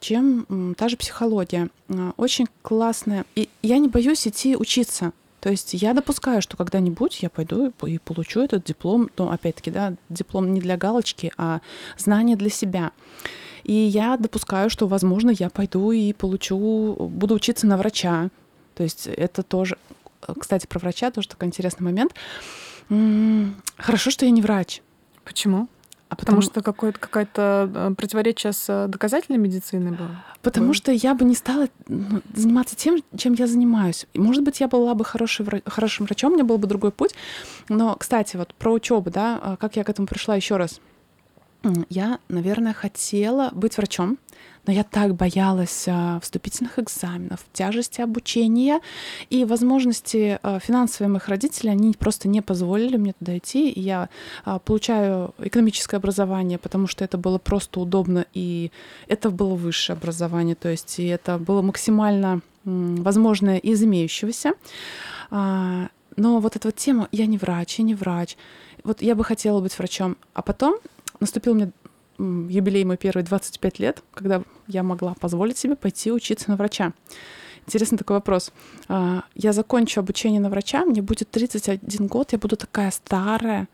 чем та же психология. Очень классная. И я не боюсь идти учиться. То есть я допускаю, что когда-нибудь я пойду и получу этот диплом, но опять-таки, да, диплом не для галочки, а знание для себя. И я допускаю, что, возможно, я пойду и получу, буду учиться на врача. То есть это тоже, кстати, про врача тоже такой интересный момент. Хорошо, что я не врач. Почему? А потому, потому что какое-то э, противоречие с э, доказательной медициной было? Потому было? что я бы не стала ну, заниматься тем, чем я занимаюсь. Может быть, я была бы хороший, хорошим врачом, у меня был бы другой путь. Но, кстати, вот про учебу, да, а как я к этому пришла еще раз. Я, наверное, хотела быть врачом, но я так боялась а, вступительных экзаменов, тяжести обучения и возможности а, финансовые моих родителей, они просто не позволили мне туда идти. И я а, получаю экономическое образование, потому что это было просто удобно, и это было высшее образование, то есть и это было максимально возможное из имеющегося. Но вот эта вот тема «я не врач, я не врач», вот я бы хотела быть врачом. А потом наступил мне юбилей мой первый 25 лет, когда я могла позволить себе пойти учиться на врача. Интересный такой вопрос. А, я закончу обучение на врача, мне будет 31 год, я буду такая старая.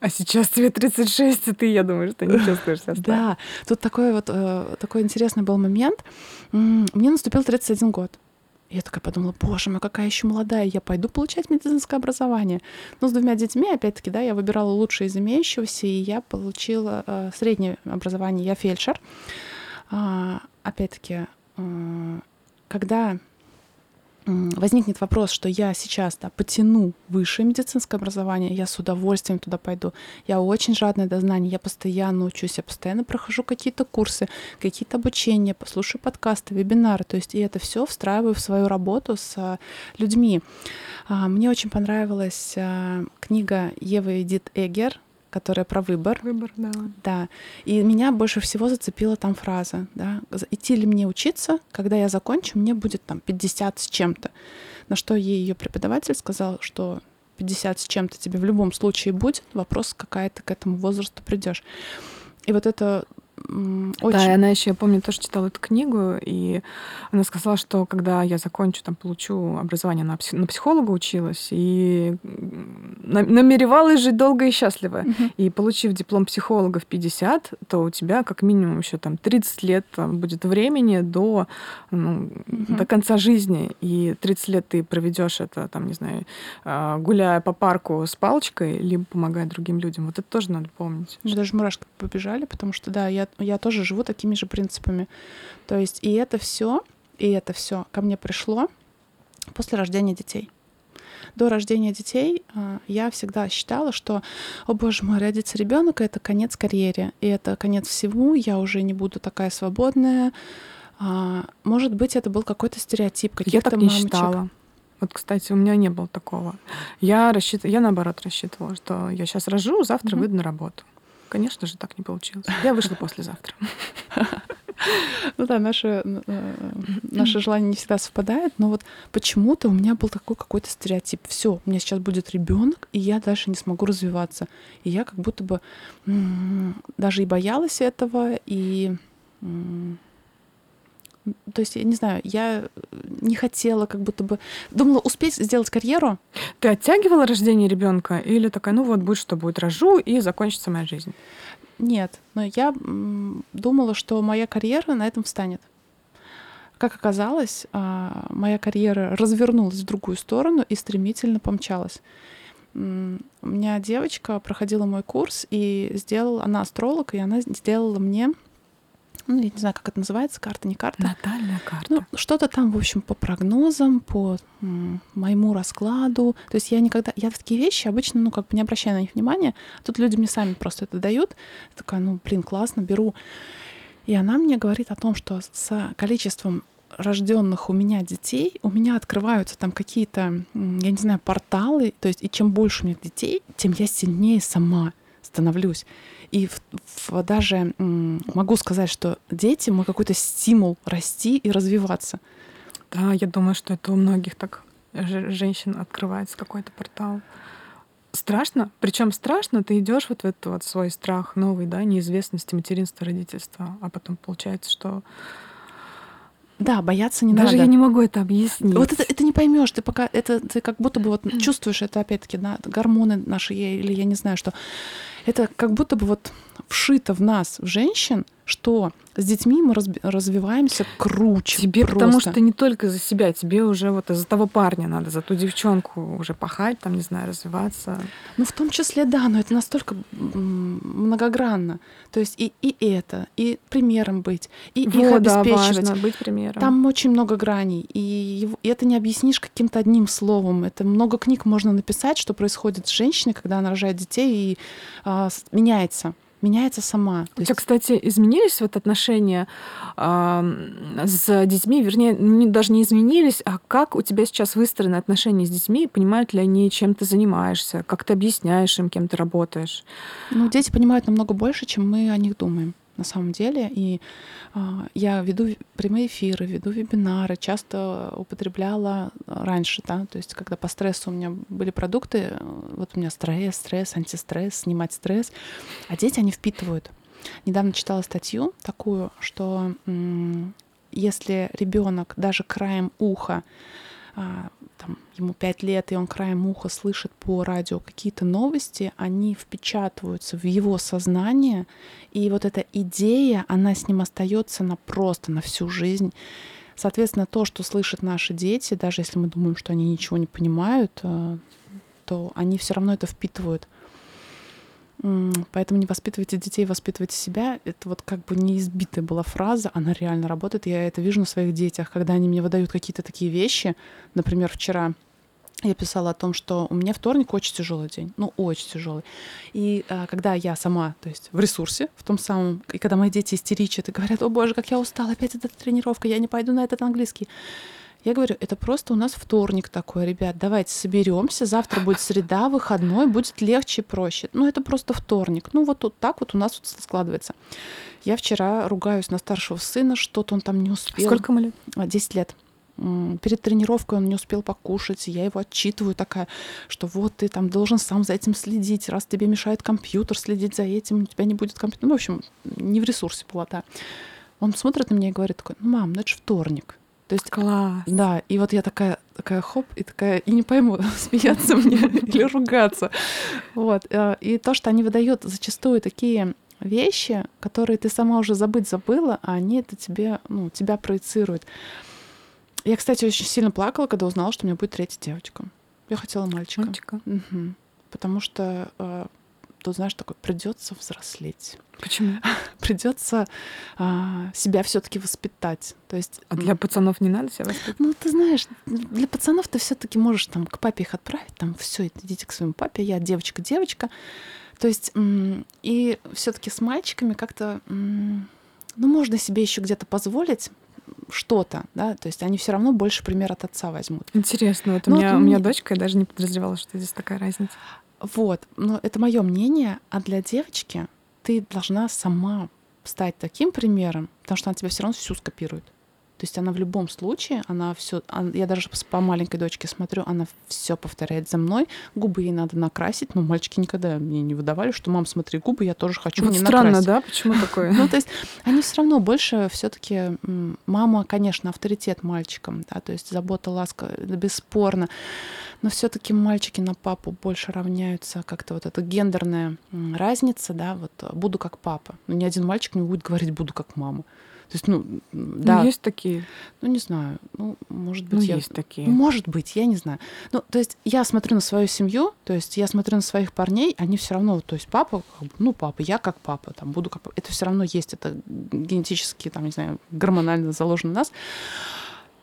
А сейчас тебе 36, и ты, я думаю, что не чувствуешь себя *laughs* старой. Да, тут такой вот э, такой интересный был момент. Мне наступил 31 год. Я такая подумала, боже мой, какая еще молодая, я пойду получать медицинское образование. Но с двумя детьми, опять-таки, да, я выбирала лучшее из имеющегося, и я получила э, среднее образование, я фельдшер. А, опять-таки, э, когда возникнет вопрос, что я сейчас да, потяну высшее медицинское образование, я с удовольствием туда пойду. Я очень жадная до знаний, я постоянно учусь, я постоянно прохожу какие-то курсы, какие-то обучения, послушаю подкасты, вебинары. То есть и это все встраиваю в свою работу с а, людьми. А, мне очень понравилась а, книга Евы Эдит Эгер которая про выбор. Выбор, да. Да. И меня больше всего зацепила там фраза, да, идти ли мне учиться, когда я закончу, мне будет там 50 с чем-то. На что ей ее преподаватель сказал, что 50 с чем-то тебе в любом случае будет, вопрос, какая ты к этому возрасту придешь. И вот это очень... Да, и она еще, я помню, тоже читала эту книгу, и она сказала, что когда я закончу, там, получу образование, на, псих... на психолога училась, и намеревалась жить долго и счастливо. Uh-huh. И получив диплом психолога в 50, то у тебя как минимум еще там 30 лет там, будет времени до, ну, uh-huh. до конца жизни. И 30 лет ты проведешь это, там, не знаю, а, гуляя по парку с палочкой, либо помогая другим людям. Вот это тоже надо помнить. Даже мурашки побежали, потому что, да, я я тоже живу такими же принципами. То есть и это все, и это все ко мне пришло после рождения детей. До рождения детей э, я всегда считала, что, о боже мой, родится ребенок, это конец карьере, и это конец всему, я уже не буду такая свободная. А, может быть, это был какой-то стереотип каких-то Я так не мамочек. считала. Вот, кстати, у меня не было такого. Я, рассчит... я наоборот рассчитывала, что я сейчас рожу, завтра mm-hmm. выйду на работу. Конечно же, так не получилось. Я вышла послезавтра. *laughs* Ну да, наше, э, наше желание не всегда совпадает, но вот почему-то у меня был такой какой-то стереотип. Все, у меня сейчас будет ребенок, и я дальше не смогу развиваться. И я как будто бы даже и боялась этого, и то есть, я не знаю, я не хотела как будто бы... Думала успеть сделать карьеру. Ты оттягивала рождение ребенка или такая, ну вот будет, что будет, рожу, и закончится моя жизнь? Нет, но я думала, что моя карьера на этом встанет. Как оказалось, а, моя карьера развернулась в другую сторону и стремительно помчалась. У меня девочка проходила мой курс и сделала, она астролог, и она сделала мне ну, я не знаю, как это называется, карта, не карта. Натальная карта. Ну, что-то там, в общем, по прогнозам, по м, моему раскладу. То есть я никогда... Я в такие вещи обычно, ну, как бы не обращаю на них внимания. А тут люди мне сами просто это дают. Я такая, ну, блин, классно, беру. И она мне говорит о том, что с количеством рожденных у меня детей, у меня открываются там какие-то, я не знаю, порталы. То есть, и чем больше у меня детей, тем я сильнее сама становлюсь. И в, в, даже могу сказать, что дети мы какой-то стимул расти и развиваться. Да, я думаю, что это у многих так женщин открывается какой-то портал. Страшно, причем страшно, ты идешь вот в этот вот свой страх новый, да, неизвестности материнства, родительства, а потом получается, что да, бояться не Даже надо. Даже я не могу это объяснить. Вот это, это не поймешь, ты пока это ты как будто бы вот чувствуешь это опять-таки на гормоны наши или я не знаю что. Это как будто бы вот вшито в нас, в женщин, что с детьми мы развиваемся круче. Тебе просто. потому что не только за себя, тебе уже вот из-за того парня надо, за ту девчонку уже пахать, там, не знаю, развиваться. Ну, в том числе, да, но это настолько многогранно. То есть и, и это, и примером быть, и их Вот, да, обеспечивать. важно быть примером. Там очень много граней, и, и это не объяснишь каким-то одним словом. Это много книг можно написать, что происходит с женщиной, когда она рожает детей и а, меняется, меняется сама. У есть- тебя, кстати, изменились вот отношения ам, с детьми, вернее, не- даже не изменились, а как у тебя сейчас выстроены отношения с детьми, понимают ли они, чем ты занимаешься, как ты объясняешь им, кем ты работаешь? Ну, дети понимают намного больше, чем мы о них думаем на самом деле. И а, я веду прямые эфиры, веду вебинары, часто употребляла раньше, да, то есть когда по стрессу у меня были продукты, э, вот у меня стресс, стресс, антистресс, снимать стресс, а дети, они впитывают. Недавно читала статью такую, что если ребенок даже краем уха там, ему пять лет, и он краем уха слышит по радио какие-то новости, они впечатываются в его сознание, и вот эта идея, она с ним остается на просто на всю жизнь. Соответственно, то, что слышат наши дети, даже если мы думаем, что они ничего не понимают, э, то они все равно это впитывают. Поэтому не воспитывайте детей, воспитывайте себя. Это вот как бы неизбитая была фраза, она реально работает. Я это вижу на своих детях, когда они мне выдают какие-то такие вещи. Например, вчера я писала о том, что у меня вторник очень тяжелый день, ну очень тяжелый. И а, когда я сама, то есть в ресурсе, в том самом, и когда мои дети истеричат и говорят, о боже, как я устала, опять эта тренировка, я не пойду на этот английский. Я говорю, это просто у нас вторник такой, ребят, давайте соберемся, завтра будет среда, выходной, будет легче и проще. Ну, это просто вторник. Ну, вот тут так вот у нас вот складывается. Я вчера ругаюсь на старшего сына, что-то он там не успел. Сколько ему лет? А, 10 лет. М, Перед тренировкой он не успел покушать, я его отчитываю такая, что вот ты там должен сам за этим следить, раз тебе мешает компьютер следить за этим, у тебя не будет компьютера. Ну, в общем, не в ресурсе была, да. Он смотрит на меня и говорит такой, ну, мам, ну это же вторник. То есть Класс. да, и вот я такая, такая хоп, и такая, и не пойму, *laughs* смеяться мне *laughs* или ругаться. Вот. э, И то, что они выдают зачастую такие вещи, которые ты сама уже забыть забыла, а они это тебе, ну, тебя проецируют. Я, кстати, очень сильно плакала, когда узнала, что у меня будет третья девочка. Я хотела мальчика. Мальчика. Мгм. Потому что э, тут, знаешь, такое придется взрослеть, Почему? *laughs* придется а, себя все-таки воспитать. То есть А для пацанов не надо себя воспитывать? ну, ты знаешь, для пацанов ты все-таки можешь там к папе их отправить, там все, идите к своему папе, я девочка-девочка. То есть и все-таки с мальчиками как-то, ну, можно себе еще где-то позволить что-то, да, то есть они все равно больше пример от отца возьмут. Интересно. Вот у Ну, меня, вот у меня дочка, я даже не подозревала, что здесь такая разница. Вот, но это мое мнение, а для девочки ты должна сама стать таким примером, потому что она тебя все равно всю скопирует. То есть она в любом случае, она все, я даже по- маленькой дочке смотрю, она все повторяет за мной. Губы ей надо накрасить, но мальчики никогда мне не выдавали, что мам, смотри, губы, я тоже хочу Вот мне странно, накрасить. да? Почему такое? *laughs* Ну, то есть они все равно больше все-таки мама, конечно, авторитет мальчикам, да, то есть забота, ласка, бесспорно. Но все-таки мальчики на папу больше равняются, как-то вот эта гендерная разница, да, вот буду как папа. Но ни один мальчик не будет говорить буду как мама. То есть, ну, Ну, да, есть такие. ну не знаю, ну может быть Ну, я есть такие. может быть, я не знаю. Ну, то есть я смотрю на свою семью, то есть я смотрю на своих парней, они все равно, то есть папа, ну, папа, я как папа, там, буду как папа. Это все равно есть, это генетически, там, не знаю, гормонально заложено в нас.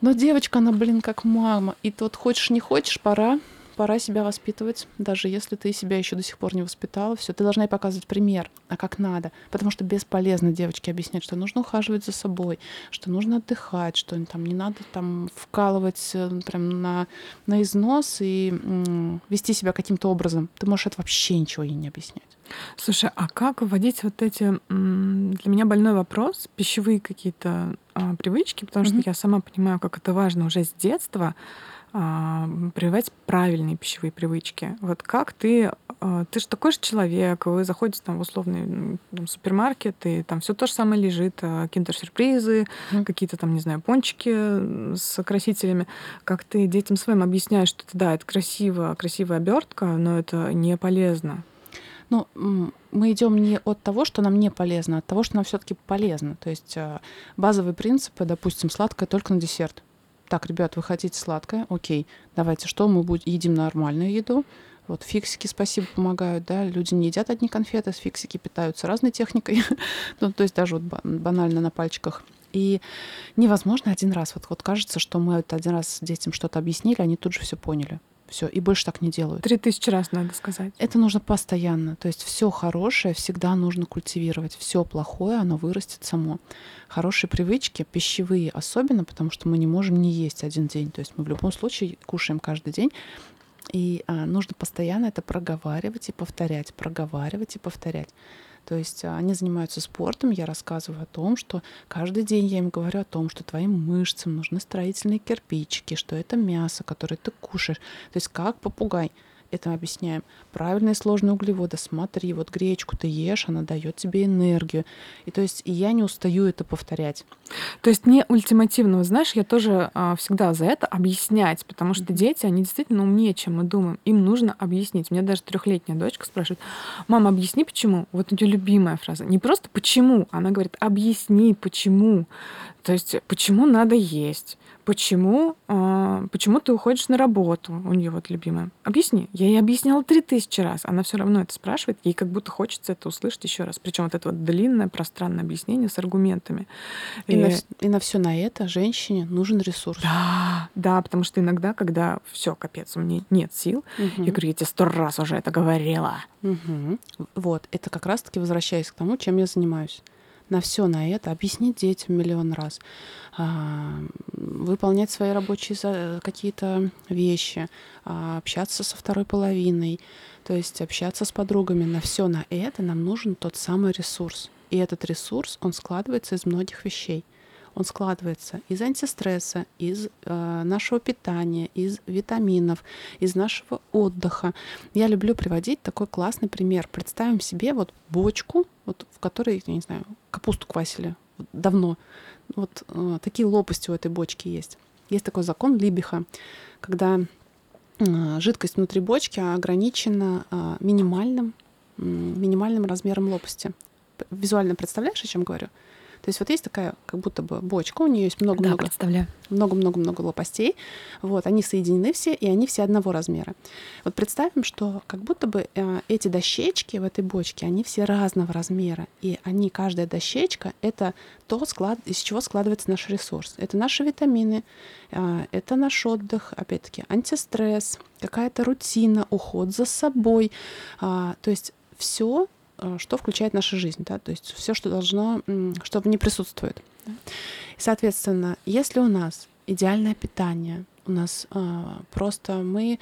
Но девочка, она, блин, как мама. И тут хочешь, не хочешь, пора пора себя воспитывать, даже если ты себя еще до сих пор не воспитала, все, ты должна ей показывать пример, а как надо, потому что бесполезно девочке объяснять, что нужно ухаживать за собой, что нужно отдыхать, что там не надо там вкалывать э, прям на, на износ и м, вести себя каким-то образом. Ты можешь это вообще ничего ей не объяснять. Слушай, а как вводить вот эти... Для меня больной вопрос, пищевые какие-то а, привычки, потому Мгм. что я сама понимаю, как это важно уже с детства прививать правильные пищевые привычки. Вот как ты... а, Ты же такой же человек, вы заходите там в условный там, супермаркет, и там все то же самое лежит, а, киндер-сюрпризы, Мгм. какие-то там, не знаю, пончики с красителями. Как ты детям своим объясняешь, что это, да, это красиво, красивая обертка, но это не полезно. Ну, мы идем не от того, что нам не полезно, а от того, что нам все-таки полезно. То есть базовые принципы, допустим, сладкое только на десерт. Так, ребят, вы хотите сладкое? Окей, давайте что мы будем едим нормальную еду. Вот фиксики, спасибо, помогают, да, люди не едят одни конфеты, фиксики питаются разной техникой, *laughs* ну, то есть даже вот банально на пальчиках. И невозможно один раз. Вот, вот кажется, что мы вот один раз детям что-то объяснили, они тут же все поняли. Все, и больше так не делают. Три тысячи раз надо сказать. Это нужно постоянно. То есть все хорошее всегда нужно культивировать. Все плохое, оно вырастет само. Хорошие привычки, пищевые особенно, потому что мы не можем не есть один день. То есть мы в любом случае кушаем каждый день. И а, нужно постоянно это проговаривать и повторять, проговаривать и повторять. То есть а, они занимаются спортом, я рассказываю о том, что каждый день я им говорю о том, что твоим мышцам нужны строительные кирпичики, что это мясо, которое ты кушаешь. То есть как попугай это объясняем. Правильные сложные углеводы. Смотри, вот гречку ты ешь, она дает тебе энергию. И то есть и я не устаю это повторять. То есть не ультимативного, знаешь, я тоже а, всегда за это объяснять, потому что дети, они действительно умнее, чем мы думаем. Им нужно объяснить. Мне даже трехлетняя дочка спрашивает, мама, объясни почему. Вот у нее любимая фраза. Не просто почему, она говорит, объясни почему. То есть почему надо есть почему, э, почему ты уходишь на работу? У нее вот любимая. Объясни. Я ей объясняла три тысячи раз. Она все равно это спрашивает. Ей как будто хочется это услышать еще раз. Причем вот это вот длинное, пространное объяснение с аргументами. И, и... На, и на все на это женщине нужен ресурс. Да, да, потому что иногда, когда все, капец, у меня нет сил, угу. я говорю, я тебе сто раз уже это говорила. Угу. Вот, это как раз-таки возвращаясь к тому, чем я занимаюсь на все на это, объяснить детям миллион раз, а, выполнять свои рабочие какие-то вещи, а, общаться со второй половиной, то есть общаться с подругами. На все на это нам нужен тот самый ресурс. И этот ресурс, он складывается из многих вещей – он складывается из антистресса, из э, нашего питания, из витаминов, из нашего отдыха. Я люблю приводить такой классный пример. Представим себе вот бочку, вот, в которой, я не знаю, капусту квасили давно. Вот э, такие лопасти у этой бочки есть. Есть такой закон Либиха, когда э, жидкость внутри бочки ограничена э, минимальным, минимальным размером лопасти. Визуально представляешь, о чем говорю? То есть вот есть такая как будто бы бочка, у нее есть много-много да, много-много-много лопастей. Вот, они соединены все, и они все одного размера. Вот представим, что как будто бы э, эти дощечки в этой бочке, они все разного размера. И они, каждая дощечка, это то, склад, из чего складывается наш ресурс. Это наши витамины, э, это наш отдых, опять-таки, антистресс, какая-то рутина, уход за собой. Э, то есть все что включает наша жизнь, да, то есть все, что должно, что в ней присутствует. Да? Соответственно, если у нас идеальное питание, у нас э, просто мы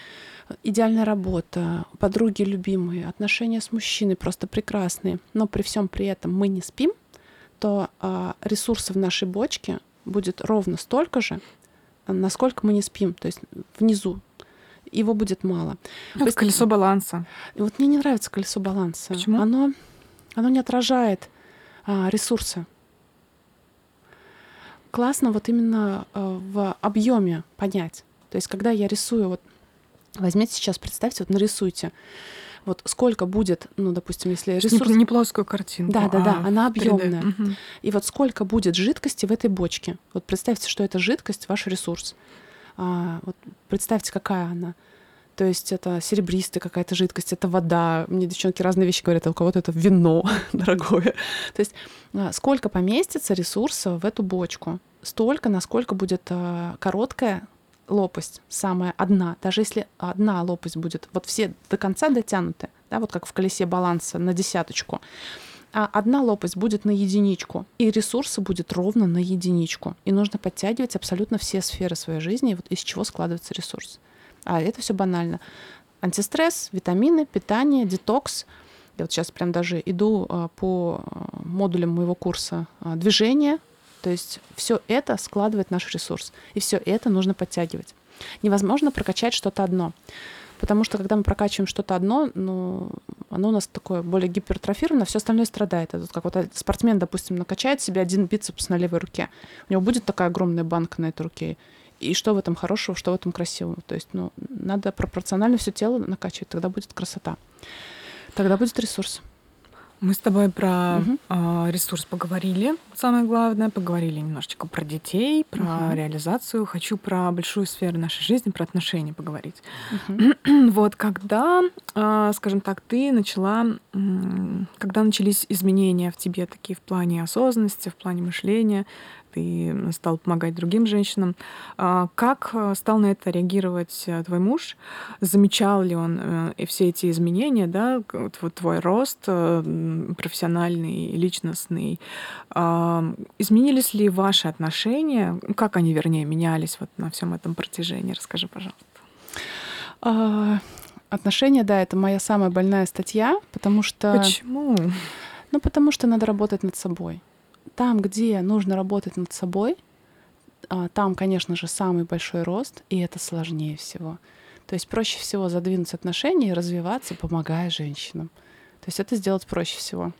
идеальная работа, подруги любимые, отношения с мужчиной просто прекрасные, но при всем при этом мы не спим, то э, ресурсов в нашей бочке будет ровно столько же, насколько мы не спим, то есть внизу его будет мало. Это есть, колесо баланса. Вот мне не нравится колесо баланса. Почему? Оно, оно не отражает а, ресурсы. Классно вот именно а, в объеме понять. То есть, когда я рисую, вот возьмите сейчас, представьте, вот нарисуйте, вот сколько будет, ну, допустим, если ресурс... Не, не плоскую картинку. Да, да, да, а она объемная. Угу. И вот сколько будет жидкости в этой бочке. Вот представьте, что это жидкость, ваш ресурс. А, вот представьте, какая она. То есть это серебристая какая-то жидкость, это вода. Мне девчонки разные вещи говорят, а у кого-то это вино *laughs* дорогое. То есть а, сколько поместится ресурсов в эту бочку? Столько, насколько будет а, короткая лопасть, самая одна. Даже если одна лопасть будет, вот все до конца дотянуты, да, вот как в колесе баланса на десяточку, одна лопасть будет на единичку, и ресурсы будет ровно на единичку. И нужно подтягивать абсолютно все сферы своей жизни, вот из чего складывается ресурс. А это все банально. Антистресс, витамины, питание, детокс. Я вот сейчас прям даже иду а, по а, модулям моего курса а, движение. То есть все это складывает наш ресурс. И все это нужно подтягивать. Невозможно прокачать что-то одно. Потому что когда мы прокачиваем что-то одно, ну, оно у нас такое более гипертрофировано, все остальное страдает. Это как вот спортсмен, допустим, накачает себе один бицепс на левой руке. У него будет такая огромная банка на этой руке. И что в этом хорошего, что в этом красивого. То есть, ну, надо пропорционально все тело накачивать, тогда будет красота. Тогда будет ресурс. Мы с тобой про угу. э, ресурс поговорили, самое главное, поговорили немножечко про детей, про угу. реализацию. Хочу про большую сферу нашей жизни, про отношения поговорить. Угу. *clears throat* вот когда, э, скажем так, ты начала, э, когда начались изменения в тебе такие в плане осознанности, в плане мышления, ты стал помогать другим женщинам. А как э, стал на это реагировать э, твой муж? Замечал ли он э, и все эти изменения, да, вот твой рост профессиональный, личностный? А, изменились ли ваши отношения? Как они, вернее, менялись вот на всем этом протяжении? Расскажи, пожалуйста. А, отношения, да, это моя самая больная статья, потому что... Почему? Ну, потому что надо работать над собой там, где нужно работать над собой, а, там, конечно же, самый большой рост, и это сложнее всего. То есть проще всего задвинуть отношения и развиваться, помогая женщинам. То есть это сделать проще всего.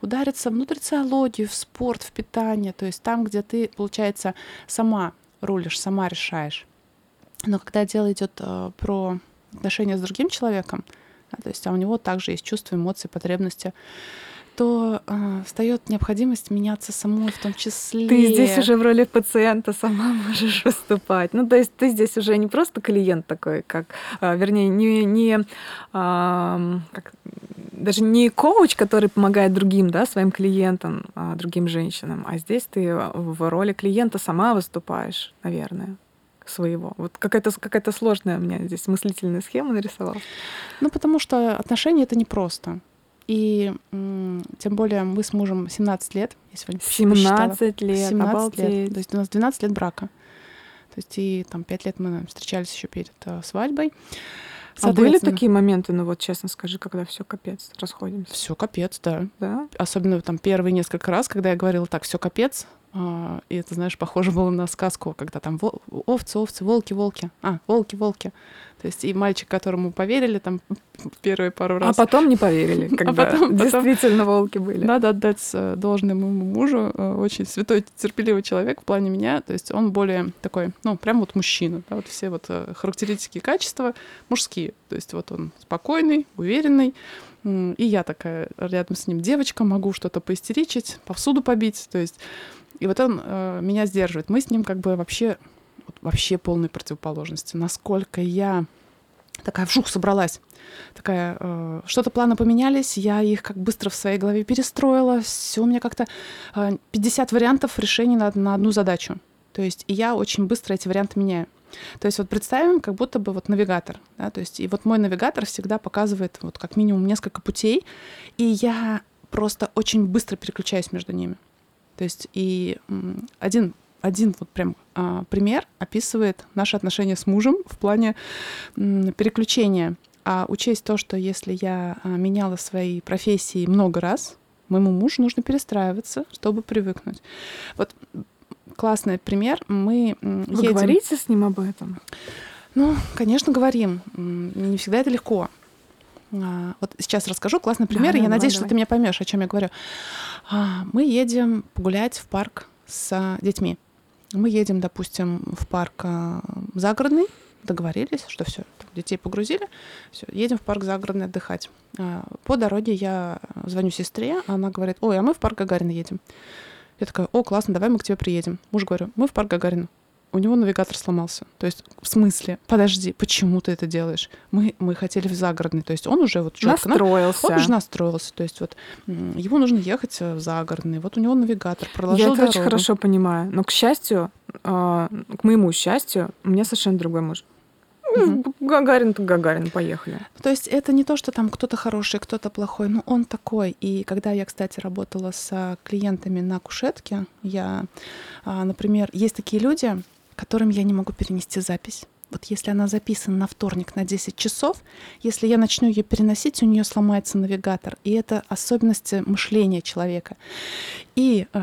Удариться в нутрициологию, в спорт, в питание, то есть там, где ты, получается, сама рулишь, сама решаешь. Но когда дело идет э, про отношения с другим человеком, да, то есть а у него также есть чувства, эмоции, потребности, то э, встает необходимость меняться самой в том числе. Ты здесь уже в роли пациента сама можешь *laughs* выступать. Ну, то есть ты здесь уже не просто клиент такой, как, э, вернее, не, не э, как, даже не коуч, который помогает другим, да, своим клиентам, э, другим женщинам, а здесь ты в роли клиента сама выступаешь, наверное своего. Вот какая-то какая сложная у меня здесь мыслительная схема нарисовалась. Ну, потому что отношения — это непросто. И тем более мы с мужем 17 лет, я сегодня 17 лет, 17 обалдеть. лет. То есть у нас 12 лет брака. То есть и там 5 лет мы встречались еще перед uh, свадьбой. А были такие моменты, ну вот честно скажи, когда все капец, расходимся? Все капец, да. Да. Особенно там первые несколько раз, когда я говорила так, все капец, а, и это, знаешь, похоже было на сказку, когда там овцы, овцы, волки, волки. А, волки, волки. То есть и мальчик, которому поверили там первые пару раз. А потом не поверили, *laughs* а когда а потом, действительно потом... волки были. Надо отдать э, должное моему мужу. Э, очень святой, терпеливый человек в плане меня. То есть он более такой, ну, прям вот мужчина. Да, вот все вот э, характеристики качества мужские. То есть вот он спокойный, уверенный. И я такая рядом с ним девочка, могу что-то поистеричить, повсуду побить. То есть и вот он э, меня сдерживает. Мы с ним как бы вообще, вот, вообще полной противоположности. Насколько я такая вжух собралась. Такая, э, что-то планы поменялись, я их как быстро в своей голове перестроила. Все у меня как-то э, 50 вариантов решений на, на одну задачу. То есть и я очень быстро эти варианты меняю. То есть вот представим, как будто бы вот навигатор, да, то есть и вот мой навигатор всегда показывает вот как минимум несколько путей, и я просто очень быстро переключаюсь между ними. То есть и один один вот прям а, пример описывает наши отношения с мужем в плане м, переключения. А учесть то, что если я а, меняла свои профессии много раз, моему мужу нужно перестраиваться, чтобы привыкнуть. Вот классный пример. Мы Вы едем... говорите с ним об этом? Ну, конечно, говорим. Не всегда это легко. А, вот сейчас расскажу классный пример, да, и я надеюсь, давай. что ты меня поймешь, о чем я говорю. А, мы едем погулять в парк с детьми. Мы едем, допустим, в парк а, загородный, договорились, что все, детей погрузили, все, едем в парк загородный отдыхать. По дороге я звоню сестре, она говорит, ой, а мы в парк Гагарина едем. Я такая, о, классно, давай мы к тебе приедем. Муж говорю, мы в парк Гагарина у него навигатор сломался. То есть, в смысле, подожди, почему ты это делаешь? Мы, мы хотели в загородный. То есть он уже вот четко... Настроился. Он уже настроился. То есть вот ему нужно ехать в загородный. Вот у него навигатор проложил Я это очень хорошо понимаю. Но, к счастью, а, к моему счастью, у меня совершенно другой муж. Угу. Гагарин то Гагарин, поехали. То есть это не то, что там кто-то хороший, кто-то плохой, но он такой. И когда я, кстати, работала с клиентами на кушетке, я, а, например, есть такие люди, которым я не могу перенести запись. Вот если она записана на вторник на 10 часов, если я начну ее переносить, у нее сломается навигатор. И это особенности мышления человека. И э,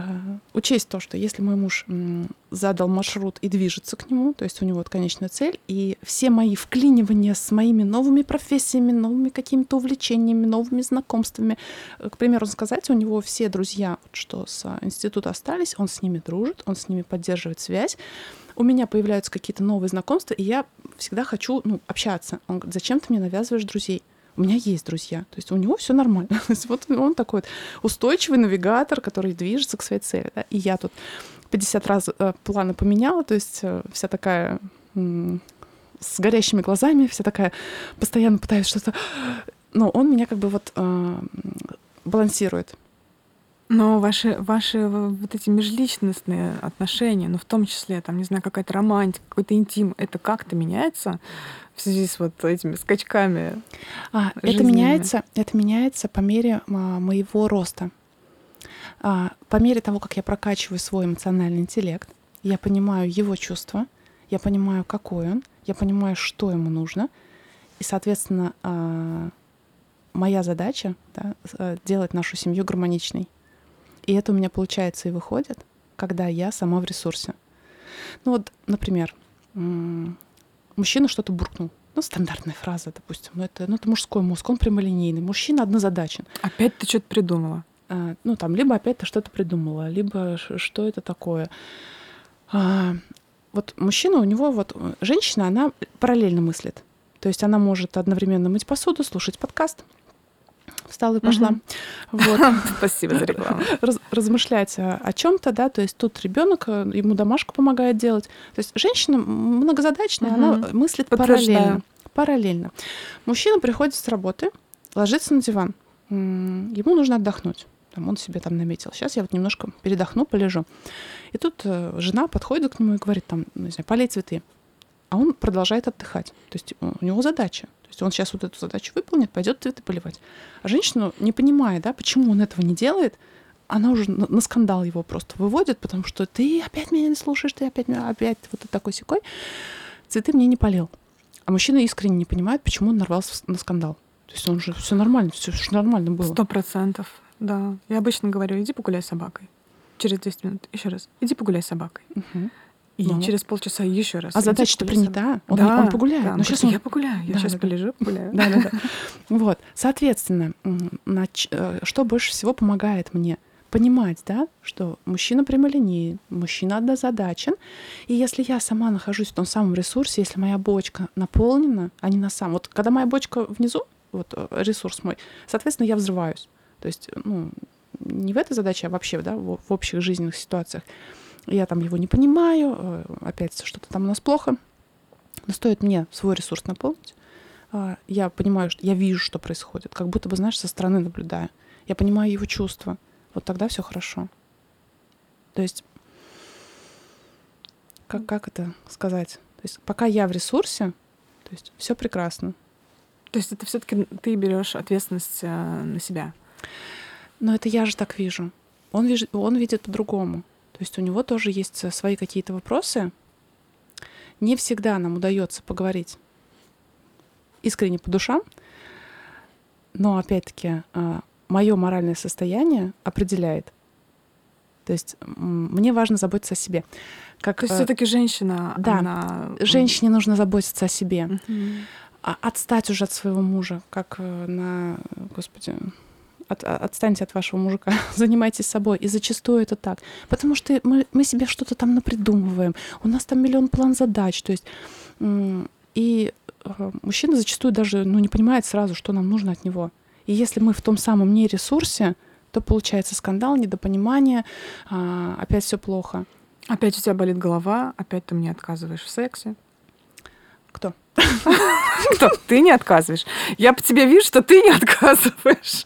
учесть то, что если мой муж э, задал маршрут и движется к нему, то есть у него вот конечная цель, и все мои вклинивания с моими новыми профессиями, новыми какими-то увлечениями, новыми знакомствами, э, к примеру, сказать, у него все друзья, что с института остались, он с ними дружит, он с ними поддерживает связь, у меня появляются какие-то новые знакомства, и я всегда хочу ну, общаться. Он говорит, зачем ты мне навязываешь друзей? У меня есть друзья, то есть у него все нормально. *laughs* То есть вот он такой вот устойчивый навигатор, который движется к своей цели. Да? И я тут 50 раз э, планы поменяла, то есть э, вся такая м- с горящими глазами, вся такая постоянно пытаюсь что-то... Но он меня как бы вот э, балансирует. Но ваши, ваши вот эти межличностные отношения, ну, в том числе, там, не знаю, какая-то романтика, какой-то интим, это как-то меняется в связи с вот этими скачками? А, это меняется, это меняется по мере а, моего роста. А, по мере того, как я прокачиваю свой эмоциональный интеллект, я понимаю его чувства, я понимаю, какой он, я понимаю, что ему нужно, и, соответственно, а, моя задача да, э, делать нашу семью гармоничной. И это у меня получается и выходит, когда я сама в ресурсе. Ну вот, например, мужчина что-то буркнул. Ну, стандартная фраза, допустим. Ну, это, ну, это мужской мозг, он прямолинейный. Мужчина однозадачен. Опять ты что-то придумала? А, ну, там, либо опять ты что-то придумала, либо что это такое. А, вот мужчина, у него вот... Женщина, она параллельно мыслит. То есть она может одновременно мыть посуду, слушать подкаст, встала и пошла. Вот. *laughs* Спасибо за рекламу. Раз, размышлять о, чем-то, да, то есть тут ребенок э, ему домашку помогает делать. То есть женщина многозадачная, угу. она мыслит параллельно. Параллельно. Мужчина приходит с работы, ложится на диван. Ему нужно отдохнуть. Там он себе там наметил. Сейчас я вот немножко передохну, полежу. И тут э, жена подходит к нему и говорит там, ну, не знаю, полей цветы. А он продолжает отдыхать. То есть у него задача то есть он сейчас вот эту задачу выполнит, пойдет цветы поливать. А женщина, не понимая, да, почему он этого не делает, она уже на, на скандал его просто выводит, потому что ты опять меня не слушаешь, ты опять меня, опять вот такой секой. Цветы мне не полил. А мужчина искренне не понимает, почему он нарвался на скандал. То есть он же все нормально, все нормально было. Сто процентов, да. Я обычно говорю, иди погуляй с собакой. Через 10 минут. Еще раз. Иди погуляй с собакой. Угу. И ну. через полчаса еще раз. А задача-то принята. Он, да, он погуляет. Да, Но сейчас он... я погуляю. Я да, сейчас да, полежу, погуляю. Да, да, да. *laughs* Вот. Соответственно, э, что больше всего помогает мне? Понимать, да, что мужчина прямолинейный, мужчина однозадачен. И если я сама нахожусь в том самом ресурсе, если моя бочка наполнена, а не на самом... Вот когда моя бочка внизу, вот э, ресурс мой, соответственно, я взрываюсь. То есть, ну, не в этой задаче, а вообще, да, в, в общих жизненных ситуациях я там его не понимаю, э, опять что-то там у нас плохо. Но стоит мне свой ресурс наполнить, а, я понимаю, что я вижу, что происходит, как будто бы, знаешь, со стороны наблюдаю. Я понимаю его чувства. Вот тогда все хорошо. То есть, как, как это сказать? То есть, пока я в ресурсе, то есть все прекрасно. То есть это все-таки ты берешь ответственность э, на себя. Но это я же так вижу. Он, виж... он видит по-другому. То есть у него тоже есть э, свои какие-то вопросы. Не всегда нам удается поговорить искренне по душам, но опять-таки а, мое моральное состояние определяет. То есть мне важно заботиться о себе. Как, То есть все-таки женщина, да, она... женщине нужно заботиться о себе, uh-huh. отстать уже от своего мужа, как э, на, господи, от, отстаньте от вашего мужика, *laughs* занимайтесь собой. И зачастую это так. Потому что мы, мы себе что-то там напридумываем. У нас там миллион план задач. То есть, и э, мужчина зачастую даже ну, не понимает сразу, что нам нужно от него. И если мы в том самом не ресурсе, то получается скандал, недопонимание, а, опять все плохо. Опять у тебя болит голова, опять ты мне отказываешь в сексе. Кто? Кто? Ты не отказываешь. Я по тебе вижу, что ты не отказываешь.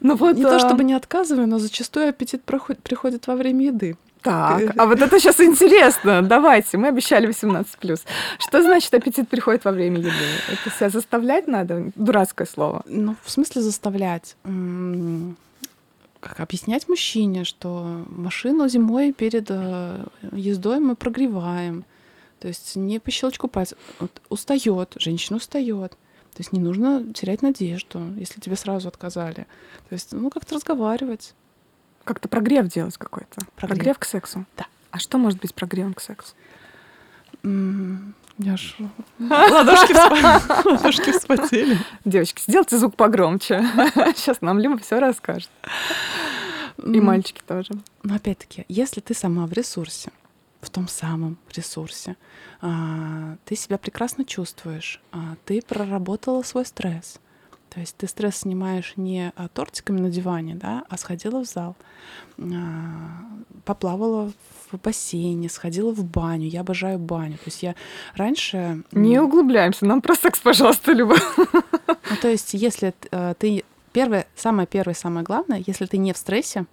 Ну вот, не то чтобы не отказываю, но зачастую аппетит приходит во время еды. Так, а вот это сейчас интересно. Давайте, мы обещали 18+. Что значит аппетит приходит во время еды? Это себя заставлять надо? Дурацкое слово. Ну, в смысле заставлять? Как объяснять мужчине, что машину зимой перед э, ездой мы прогреваем. То есть не по щелчку пальцев. Вот устает, женщина устает. То есть не нужно терять надежду, если тебе сразу отказали. То есть, ну, как-то разговаривать. Как-то прогрев делать какой-то. Прогрев. прогрев к сексу. Да. А что может быть прогревом к сексу? Я ж... *laughs* Ладошки вспотели. Девочки, сделайте звук погромче. *laughs* Сейчас нам Люба все расскажет. И мальчики тоже. Но опять-таки, если ты сама в ресурсе, в том самом ресурсе. А, ты себя прекрасно чувствуешь. А, ты проработала свой стресс. То есть ты стресс снимаешь не тортиками на диване, да, а сходила в зал, а, поплавала в бассейне, сходила в баню. Я обожаю баню. То есть я раньше... Не углубляемся, нам про секс, пожалуйста, Люба. Ну, то есть если э, ты... Первое, самое первое, самое главное, если ты не в стрессе,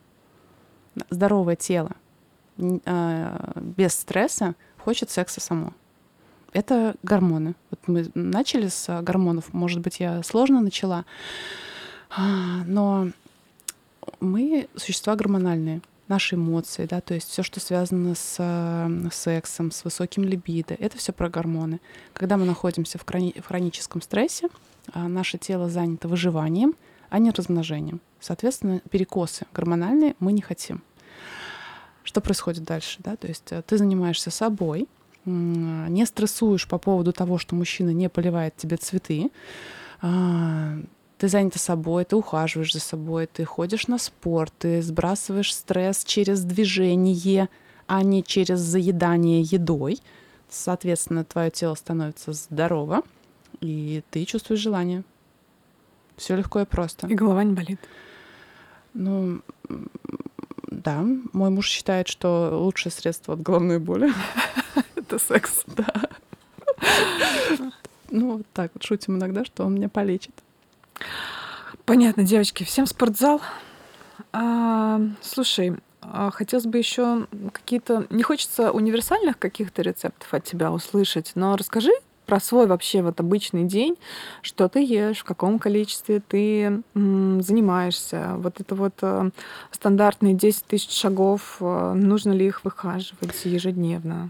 здоровое тело, без стресса, хочет секса само это гормоны. Вот мы начали с гормонов, может быть, я сложно начала, а, но мы существа гормональные наши эмоции, да, то есть все, что связано с э, сексом, с высоким либидо, это все про гормоны. Когда мы находимся в, хрони в хроническом стрессе, а, наше тело занято выживанием, а не размножением. Соответственно, перекосы гормональные мы не хотим. Что происходит дальше? Да? То есть э, ты занимаешься собой, не стрессуешь по поводу того, что мужчина не поливает тебе цветы, а, ты занята собой, ты ухаживаешь за собой, ты ходишь на спорт, ты сбрасываешь стресс через движение, а не через заедание едой. Соответственно, твое тело становится здорово, и ты чувствуешь желание. Все легко и просто. И голова не болит. Ну, да, мой муж считает, что лучшее средство от головной боли это секс. Да. Ну, вот так вот шутим иногда, что он меня полечит. Понятно, девочки, всем спортзал. А, слушай, а хотелось бы еще какие-то... Не хочется универсальных каких-то рецептов от тебя услышать, но расскажи про свой вообще вот обычный день, что ты ешь, в каком количестве ты занимаешься. Вот это вот э, стандартные 10 тысяч шагов, э, нужно ли их выхаживать ежедневно?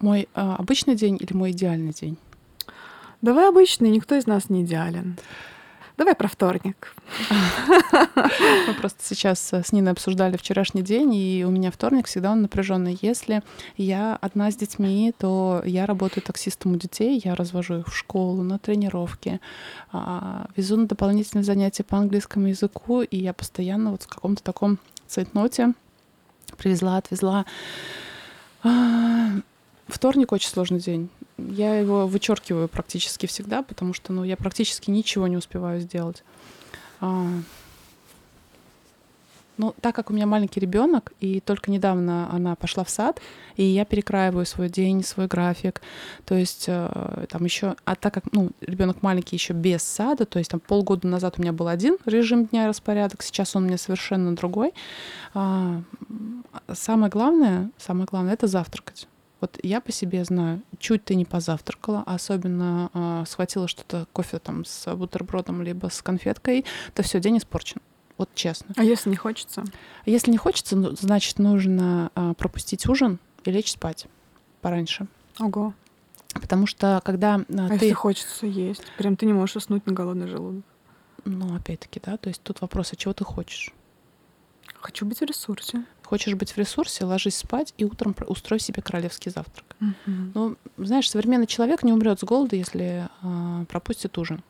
Мой э, обычный день или мой идеальный день? Давай обычный, никто из нас не идеален. Давай про вторник. Мы просто сейчас с Ниной обсуждали вчерашний день, и у меня вторник всегда он напряженный. Если я одна с детьми, то я работаю таксистом у детей, я развожу их в школу, на тренировки, а, везу на дополнительные занятия по английскому языку, и я постоянно вот в каком-то таком цейтноте привезла, отвезла. А, Вторник очень сложный день. Я его вычеркиваю практически всегда, потому что ну, я практически ничего не успеваю сделать. А... Ну, так как у меня маленький ребенок, и только недавно она пошла в сад, и я перекраиваю свой день, свой график. То есть э, там еще, а так как ну, ребенок маленький еще без сада, то есть там полгода назад у меня был один режим дня и распорядок, сейчас он у меня совершенно другой. А, самое главное, самое главное это завтракать. Вот я по себе знаю, чуть ты не позавтракала, а особенно э, схватила что-то, кофе там с бутербродом либо с конфеткой, то все, день испорчен. Вот честно. А если не хочется? Если не хочется, ну, значит, нужно э, пропустить ужин и лечь спать пораньше. Ого. Потому что когда э, а ты... если хочется есть? Прям ты не можешь уснуть на голодный желудок. Ну, опять-таки, да, то есть тут вопрос, а чего ты хочешь? Хочу быть в ресурсе. Хочешь быть в ресурсе, ложись спать и утром устрой себе королевский завтрак. Uh-huh. Ну, знаешь, современный человек не умрет с голода, если э, пропустит ужин.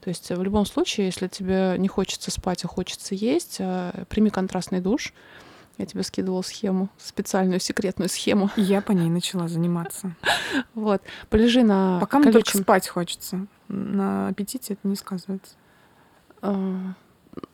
То есть в любом случае, если тебе не хочется спать, а хочется есть, э, прими контрастный душ. Я тебе скидывала схему, специальную секретную схему. Я по ней начала заниматься. *laughs* Вот. Полежи на Пока мне только спать хочется. На аппетите это не сказывается. А,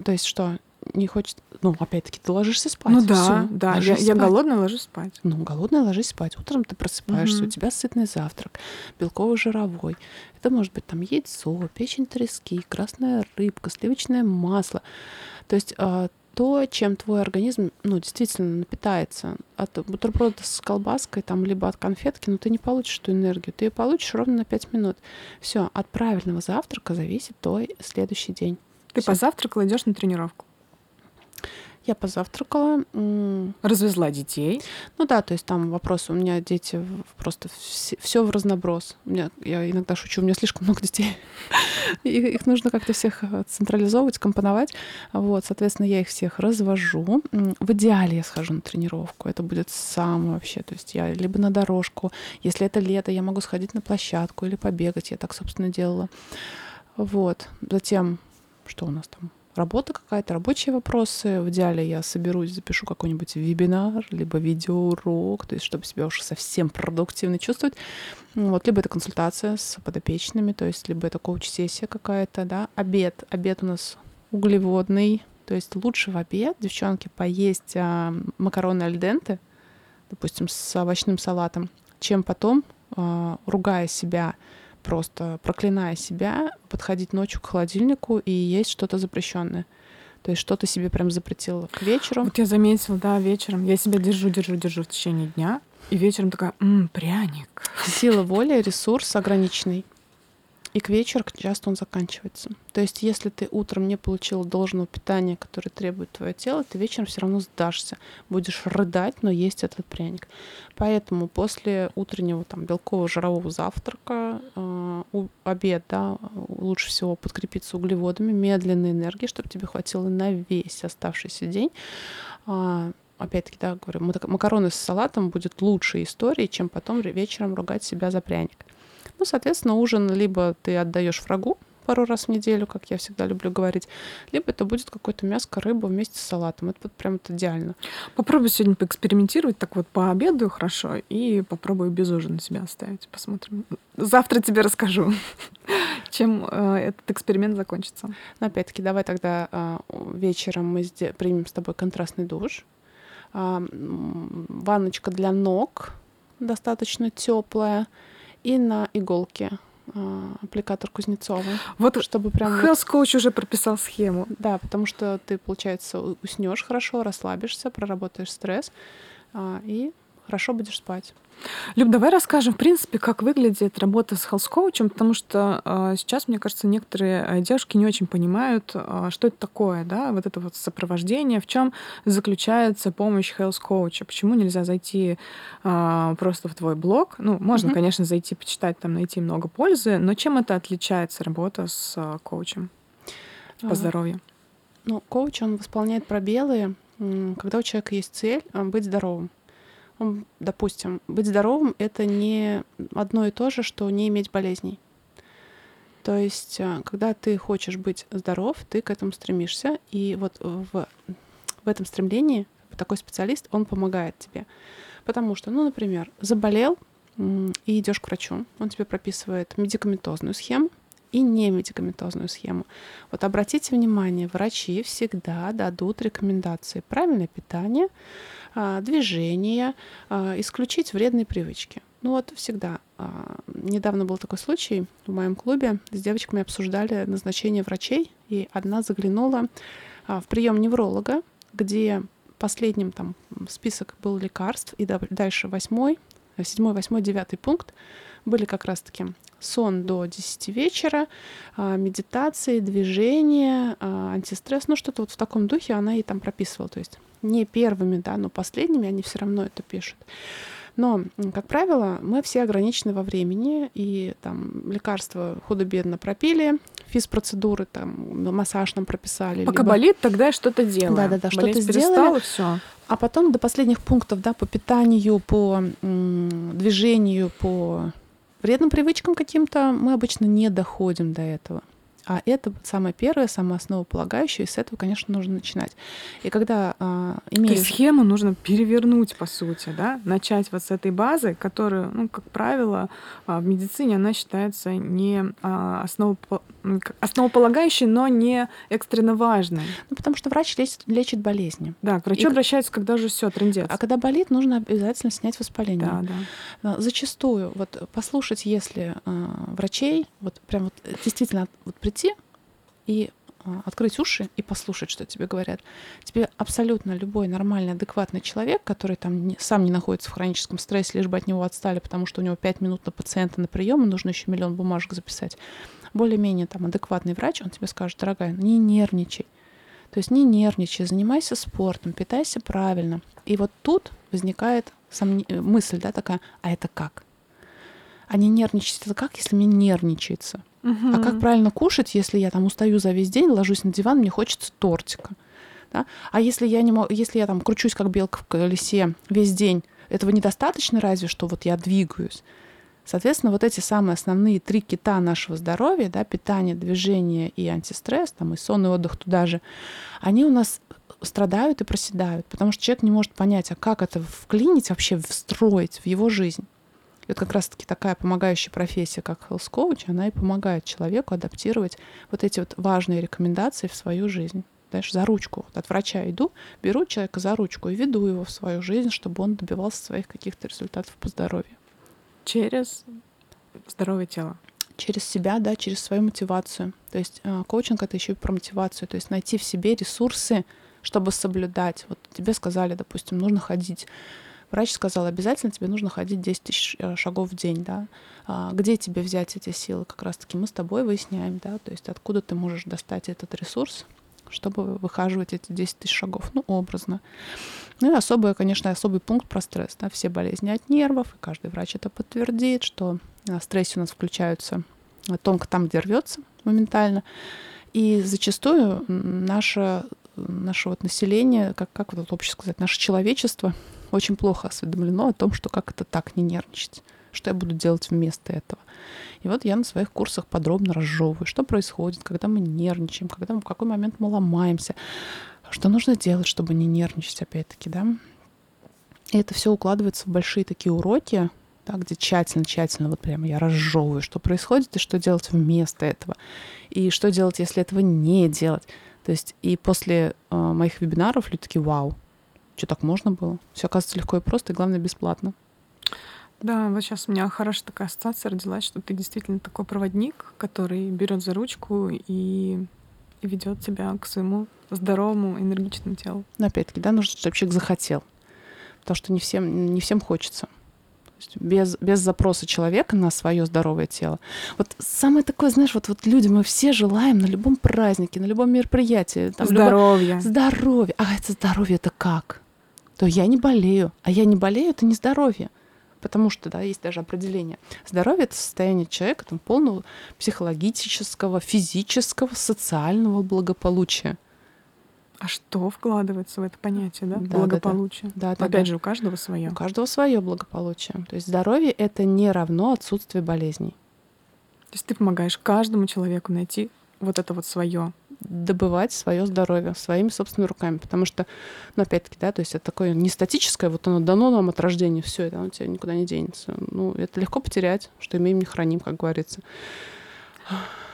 то есть что? Не хочет, ну, опять-таки, ты ложишься спать. Ну да, Всё, да, я, я голодная, ложусь спать. Ну, голодная, ложись спать. Утром ты просыпаешься, угу. у тебя сытный завтрак, белково-жировой. Это может быть там яйцо, печень трески, красная рыбка, сливочное масло. То есть э, то, чем твой организм, ну, действительно напитается. От бутерброда с колбаской, там, либо от конфетки, ну, ты не получишь эту энергию. Ты ее получишь ровно на 5 минут. Все, от правильного завтрака зависит твой следующий день. Ты Всё. позавтракал, идешь на тренировку. Я позавтракала. Развезла детей. Ну да, то есть там вопрос, у меня дети просто все в разноброс. У меня, я иногда шучу, у меня слишком много детей. *laughs* Их нужно как-то всех э, централизовывать, компоновать. Вот, соответственно, я их всех развожу. В идеале я схожу на тренировку. Это будет самое вообще. То есть я либо на дорожку, если это лето, я могу сходить на площадку или побегать. Я так, собственно, делала. Вот. Затем, что у нас там? Работа какая-то, рабочие вопросы. В идеале я соберусь, запишу какой-нибудь вебинар, либо видеоурок, то есть чтобы себя уже совсем продуктивно чувствовать. Вот, либо это консультация с подопечными, то есть либо это коуч-сессия какая-то, да. Обед. Обед у нас углеводный, то есть лучше в обед, девчонки, поесть а, макароны альденты, допустим, с овощным салатом, чем потом, а, ругая себя, просто проклиная себя, подходить ночью к холодильнику и есть что-то запрещенное. То есть что-то себе прям запретила к вечеру. Вот я заметила, да, вечером. Я себя держу, держу, держу в течение дня. И вечером такая, м пряник. Сила воли, ресурс ограниченный и к вечеру часто он заканчивается. То есть, если ты утром не получил должного питания, которое требует твое тело, ты вечером все равно сдашься, будешь рыдать, но есть этот пряник. Поэтому после утреннего там белкового жирового завтрака, э, обед, да, лучше всего подкрепиться углеводами, медленной энергией, чтобы тебе хватило на весь оставшийся день. Э, опять-таки, да, говорю, макароны с салатом будет лучшей историей, чем потом вечером ругать себя за пряник. Ну, соответственно, ужин либо ты отдаешь врагу пару раз в неделю, как я всегда люблю говорить, либо это будет какое-то мяско, рыба вместе с салатом. Это вот прям это идеально. Попробуй сегодня поэкспериментировать, так вот пообедаю хорошо и попробую без ужина себя оставить. Посмотрим. Завтра тебе расскажу, *laughs* чем э, этот эксперимент закончится. Но опять-таки, давай тогда э, вечером мы примем с тобой контрастный душ. Ванночка для ног достаточно теплая и на иголке а, аппликатор Кузнецова. Вот чтобы прям... Health Coach уже прописал схему. Да, потому что ты, получается, уснешь хорошо, расслабишься, проработаешь стресс а, и хорошо будешь спать. Люб, давай расскажем, в принципе, как выглядит работа с health коучем, потому что э, сейчас, мне кажется, некоторые э, девушки не очень понимают, э, что это такое, да, вот это вот сопровождение, в чем заключается помощь health коуча, почему нельзя зайти э, просто в твой блог, ну, можно, mm-hmm. конечно, зайти почитать, там найти много пользы, но чем это отличается работа с э, коучем по здоровью? Ну, коуч, он восполняет пробелы, когда у человека есть цель быть здоровым допустим, быть здоровым — это не одно и то же, что не иметь болезней. То есть, э, когда ты хочешь быть здоров, ты к этому стремишься, и вот в, в этом стремлении такой специалист, он помогает тебе. Потому что, ну, например, заболел, и идешь к врачу, он тебе прописывает медикаментозную схему, и не медикаментозную схему. Вот обратите внимание, врачи всегда дадут рекомендации. Правильное питание, а, движение, а, исключить вредные привычки. Ну вот всегда. А, недавно был такой случай в моем клубе. С девочками обсуждали назначение врачей, и одна заглянула в прием невролога, где последним там список был лекарств, и дальше восьмой, седьмой, восьмой, девятый пункт были как раз-таки сон до 10 вечера, медитации, движение, антистресс, ну что-то вот в таком духе она и там прописывала. То есть не первыми, да, но последними они все равно это пишут. Но, как правило, мы все ограничены во времени, и там лекарства худо-бедно пропили, физпроцедуры, там, массаж нам прописали. Пока либо... болит, тогда что-то делаем. Да-да-да, что-то сделали. Все. А потом до последних пунктов, да, по питанию, по м- движению, по вредным привычкам каким-то мы обычно не доходим до этого. А это самое первое, самое основополагающее, и с этого, конечно, нужно начинать. И когда а, имеешь... То есть схему нужно перевернуть, по сути, да? Начать вот с этой базы, которая, ну, как правило, а, в медицине она считается не а, основоп... основополагающей, но не экстренно важной. Ну, потому что врач лечит, лечит болезни. Да, к врачу и... обращаются, когда уже все трендец. А когда болит, нужно обязательно снять воспаление. Да, да. Зачастую, вот послушать, если э, врачей, вот прям вот действительно вот прийти и а, открыть уши и послушать, что тебе говорят. Тебе абсолютно любой нормальный, адекватный человек, который там не, сам не находится в хроническом стрессе, лишь бы от него отстали, потому что у него 5 минут на пациента на прием, и нужно еще миллион бумажек записать. Более-менее там адекватный врач, он тебе скажет, дорогая, не нервничай. То есть не нервничай, занимайся спортом, питайся правильно. И вот тут возникает сомн... мысль, да, такая, а это как? А не нервничать это как, если мне нервничается? Угу. А как правильно кушать, если я там устаю за весь день, ложусь на диван, мне хочется тортика? Да? А если я, не могу, если я там кручусь, как белка в колесе весь день, этого недостаточно разве, что вот я двигаюсь? Соответственно, вот эти самые основные три кита нашего здоровья, да, питание, движение и антистресс, там и сон и отдых туда же, они у нас страдают и проседают, потому что человек не может понять, а как это вклинить, вообще встроить в его жизнь. И вот как раз-таки такая помогающая профессия, как health coach, она и помогает человеку адаптировать вот эти вот важные рекомендации в свою жизнь. Знаешь, за ручку. Вот от врача иду, беру человека за ручку и веду его в свою жизнь, чтобы он добивался своих каких-то результатов по здоровью. Через здоровое тело. Через себя, да, через свою мотивацию. То есть э, коучинг это еще и про мотивацию. То есть найти в себе ресурсы, чтобы соблюдать. Вот тебе сказали, допустим, нужно ходить Врач сказал, обязательно тебе нужно ходить 10 тысяч э, шагов в день, да. А где тебе взять эти силы? Как раз-таки мы с тобой выясняем, да, то есть откуда ты можешь достать этот ресурс, чтобы выхаживать эти 10 тысяч шагов, ну, образно. Ну и особый, конечно, особый пункт про стресс, да, все болезни от нервов, и каждый врач это подтвердит, что в стрессе у нас включаются тонко там, где рвется моментально. И зачастую наше, наше вот население, как, как вот общество сказать, наше человечество очень плохо осведомлено о том, что как это так не нервничать, что я буду делать вместо этого. И вот я на своих курсах подробно разжевываю, что происходит, когда мы нервничаем, когда мы, в какой момент мы ломаемся, что нужно делать, чтобы не нервничать, опять-таки, да. И это все укладывается в большие такие уроки, да, где тщательно-тщательно вот прямо я разжевываю, что происходит и что делать вместо этого, и что делать, если этого не делать. То есть и после э, моих вебинаров люди такие, вау, что так можно было? Все оказывается легко и просто, и главное, бесплатно. Да, вот сейчас у меня хорошая такая ассоциация родилась, что ты действительно такой проводник, который берет за ручку и, и ведет тебя к своему здоровому, энергичному телу. Но опять-таки, да, нужно, чтобы человек захотел. Потому что не всем, не всем хочется. без, без запроса человека на свое здоровое тело. Вот самое такое, знаешь, вот, вот люди, мы все желаем на любом празднике, на любом мероприятии. Там, здоровье. Любо... Здоровье. А это здоровье это как? То я не болею. А я не болею — это не здоровье. Потому что, да, есть даже определение. Здоровье — это состояние человека там, полного психологического, физического, социального благополучия. А что вкладывается в это понятие, да? да благополучие. Да, да. Опять да, же, у каждого свое. У каждого свое благополучие. То есть здоровье это не равно отсутствие болезней. То есть ты помогаешь каждому человеку найти вот это вот свое добывать свое здоровье своими собственными руками. Потому что, ну, опять-таки, да, то есть это такое не статическое, вот оно дано нам от рождения, все это, оно у тебя никуда не денется. Ну, это легко потерять, что имеем, не храним, как говорится.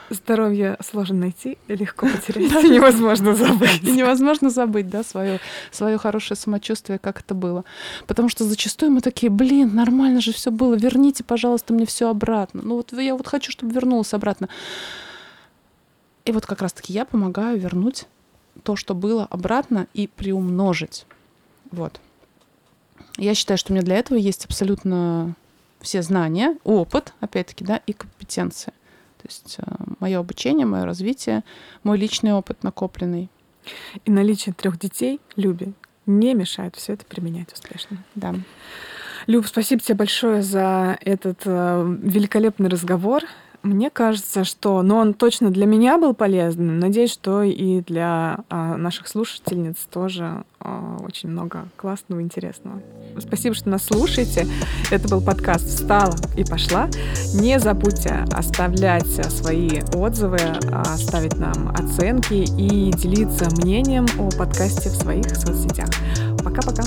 Здоровье сложно найти легко *laughs* потерять. Невозможно забыть. *laughs* Невозможно забыть, да, свое, свое хорошее самочувствие, как это было. Потому что зачастую мы такие, блин, нормально же все было, верните, пожалуйста, мне все обратно. Ну вот я вот хочу, чтобы вернулось обратно. И вот как раз-таки я помогаю вернуть то, что было обратно, и приумножить. Вот. Я считаю, что у меня для этого есть абсолютно все знания, опыт, опять-таки, да, и компетенции. То есть э, мое обучение, мое развитие, мой личный опыт накопленный. И наличие трех детей, Люби, не мешает все это применять успешно. Да. Люб, спасибо тебе большое за этот э, великолепный разговор. Мне кажется, что, но он точно для меня был полезным. Надеюсь, что и для а, наших слушательниц тоже а, очень много классного, интересного. Спасибо, что нас слушаете. Это был подкаст «Встала и пошла». Не забудьте оставлять свои отзывы, а, ставить нам оценки и делиться мнением о подкасте в своих соцсетях. Пока-пока.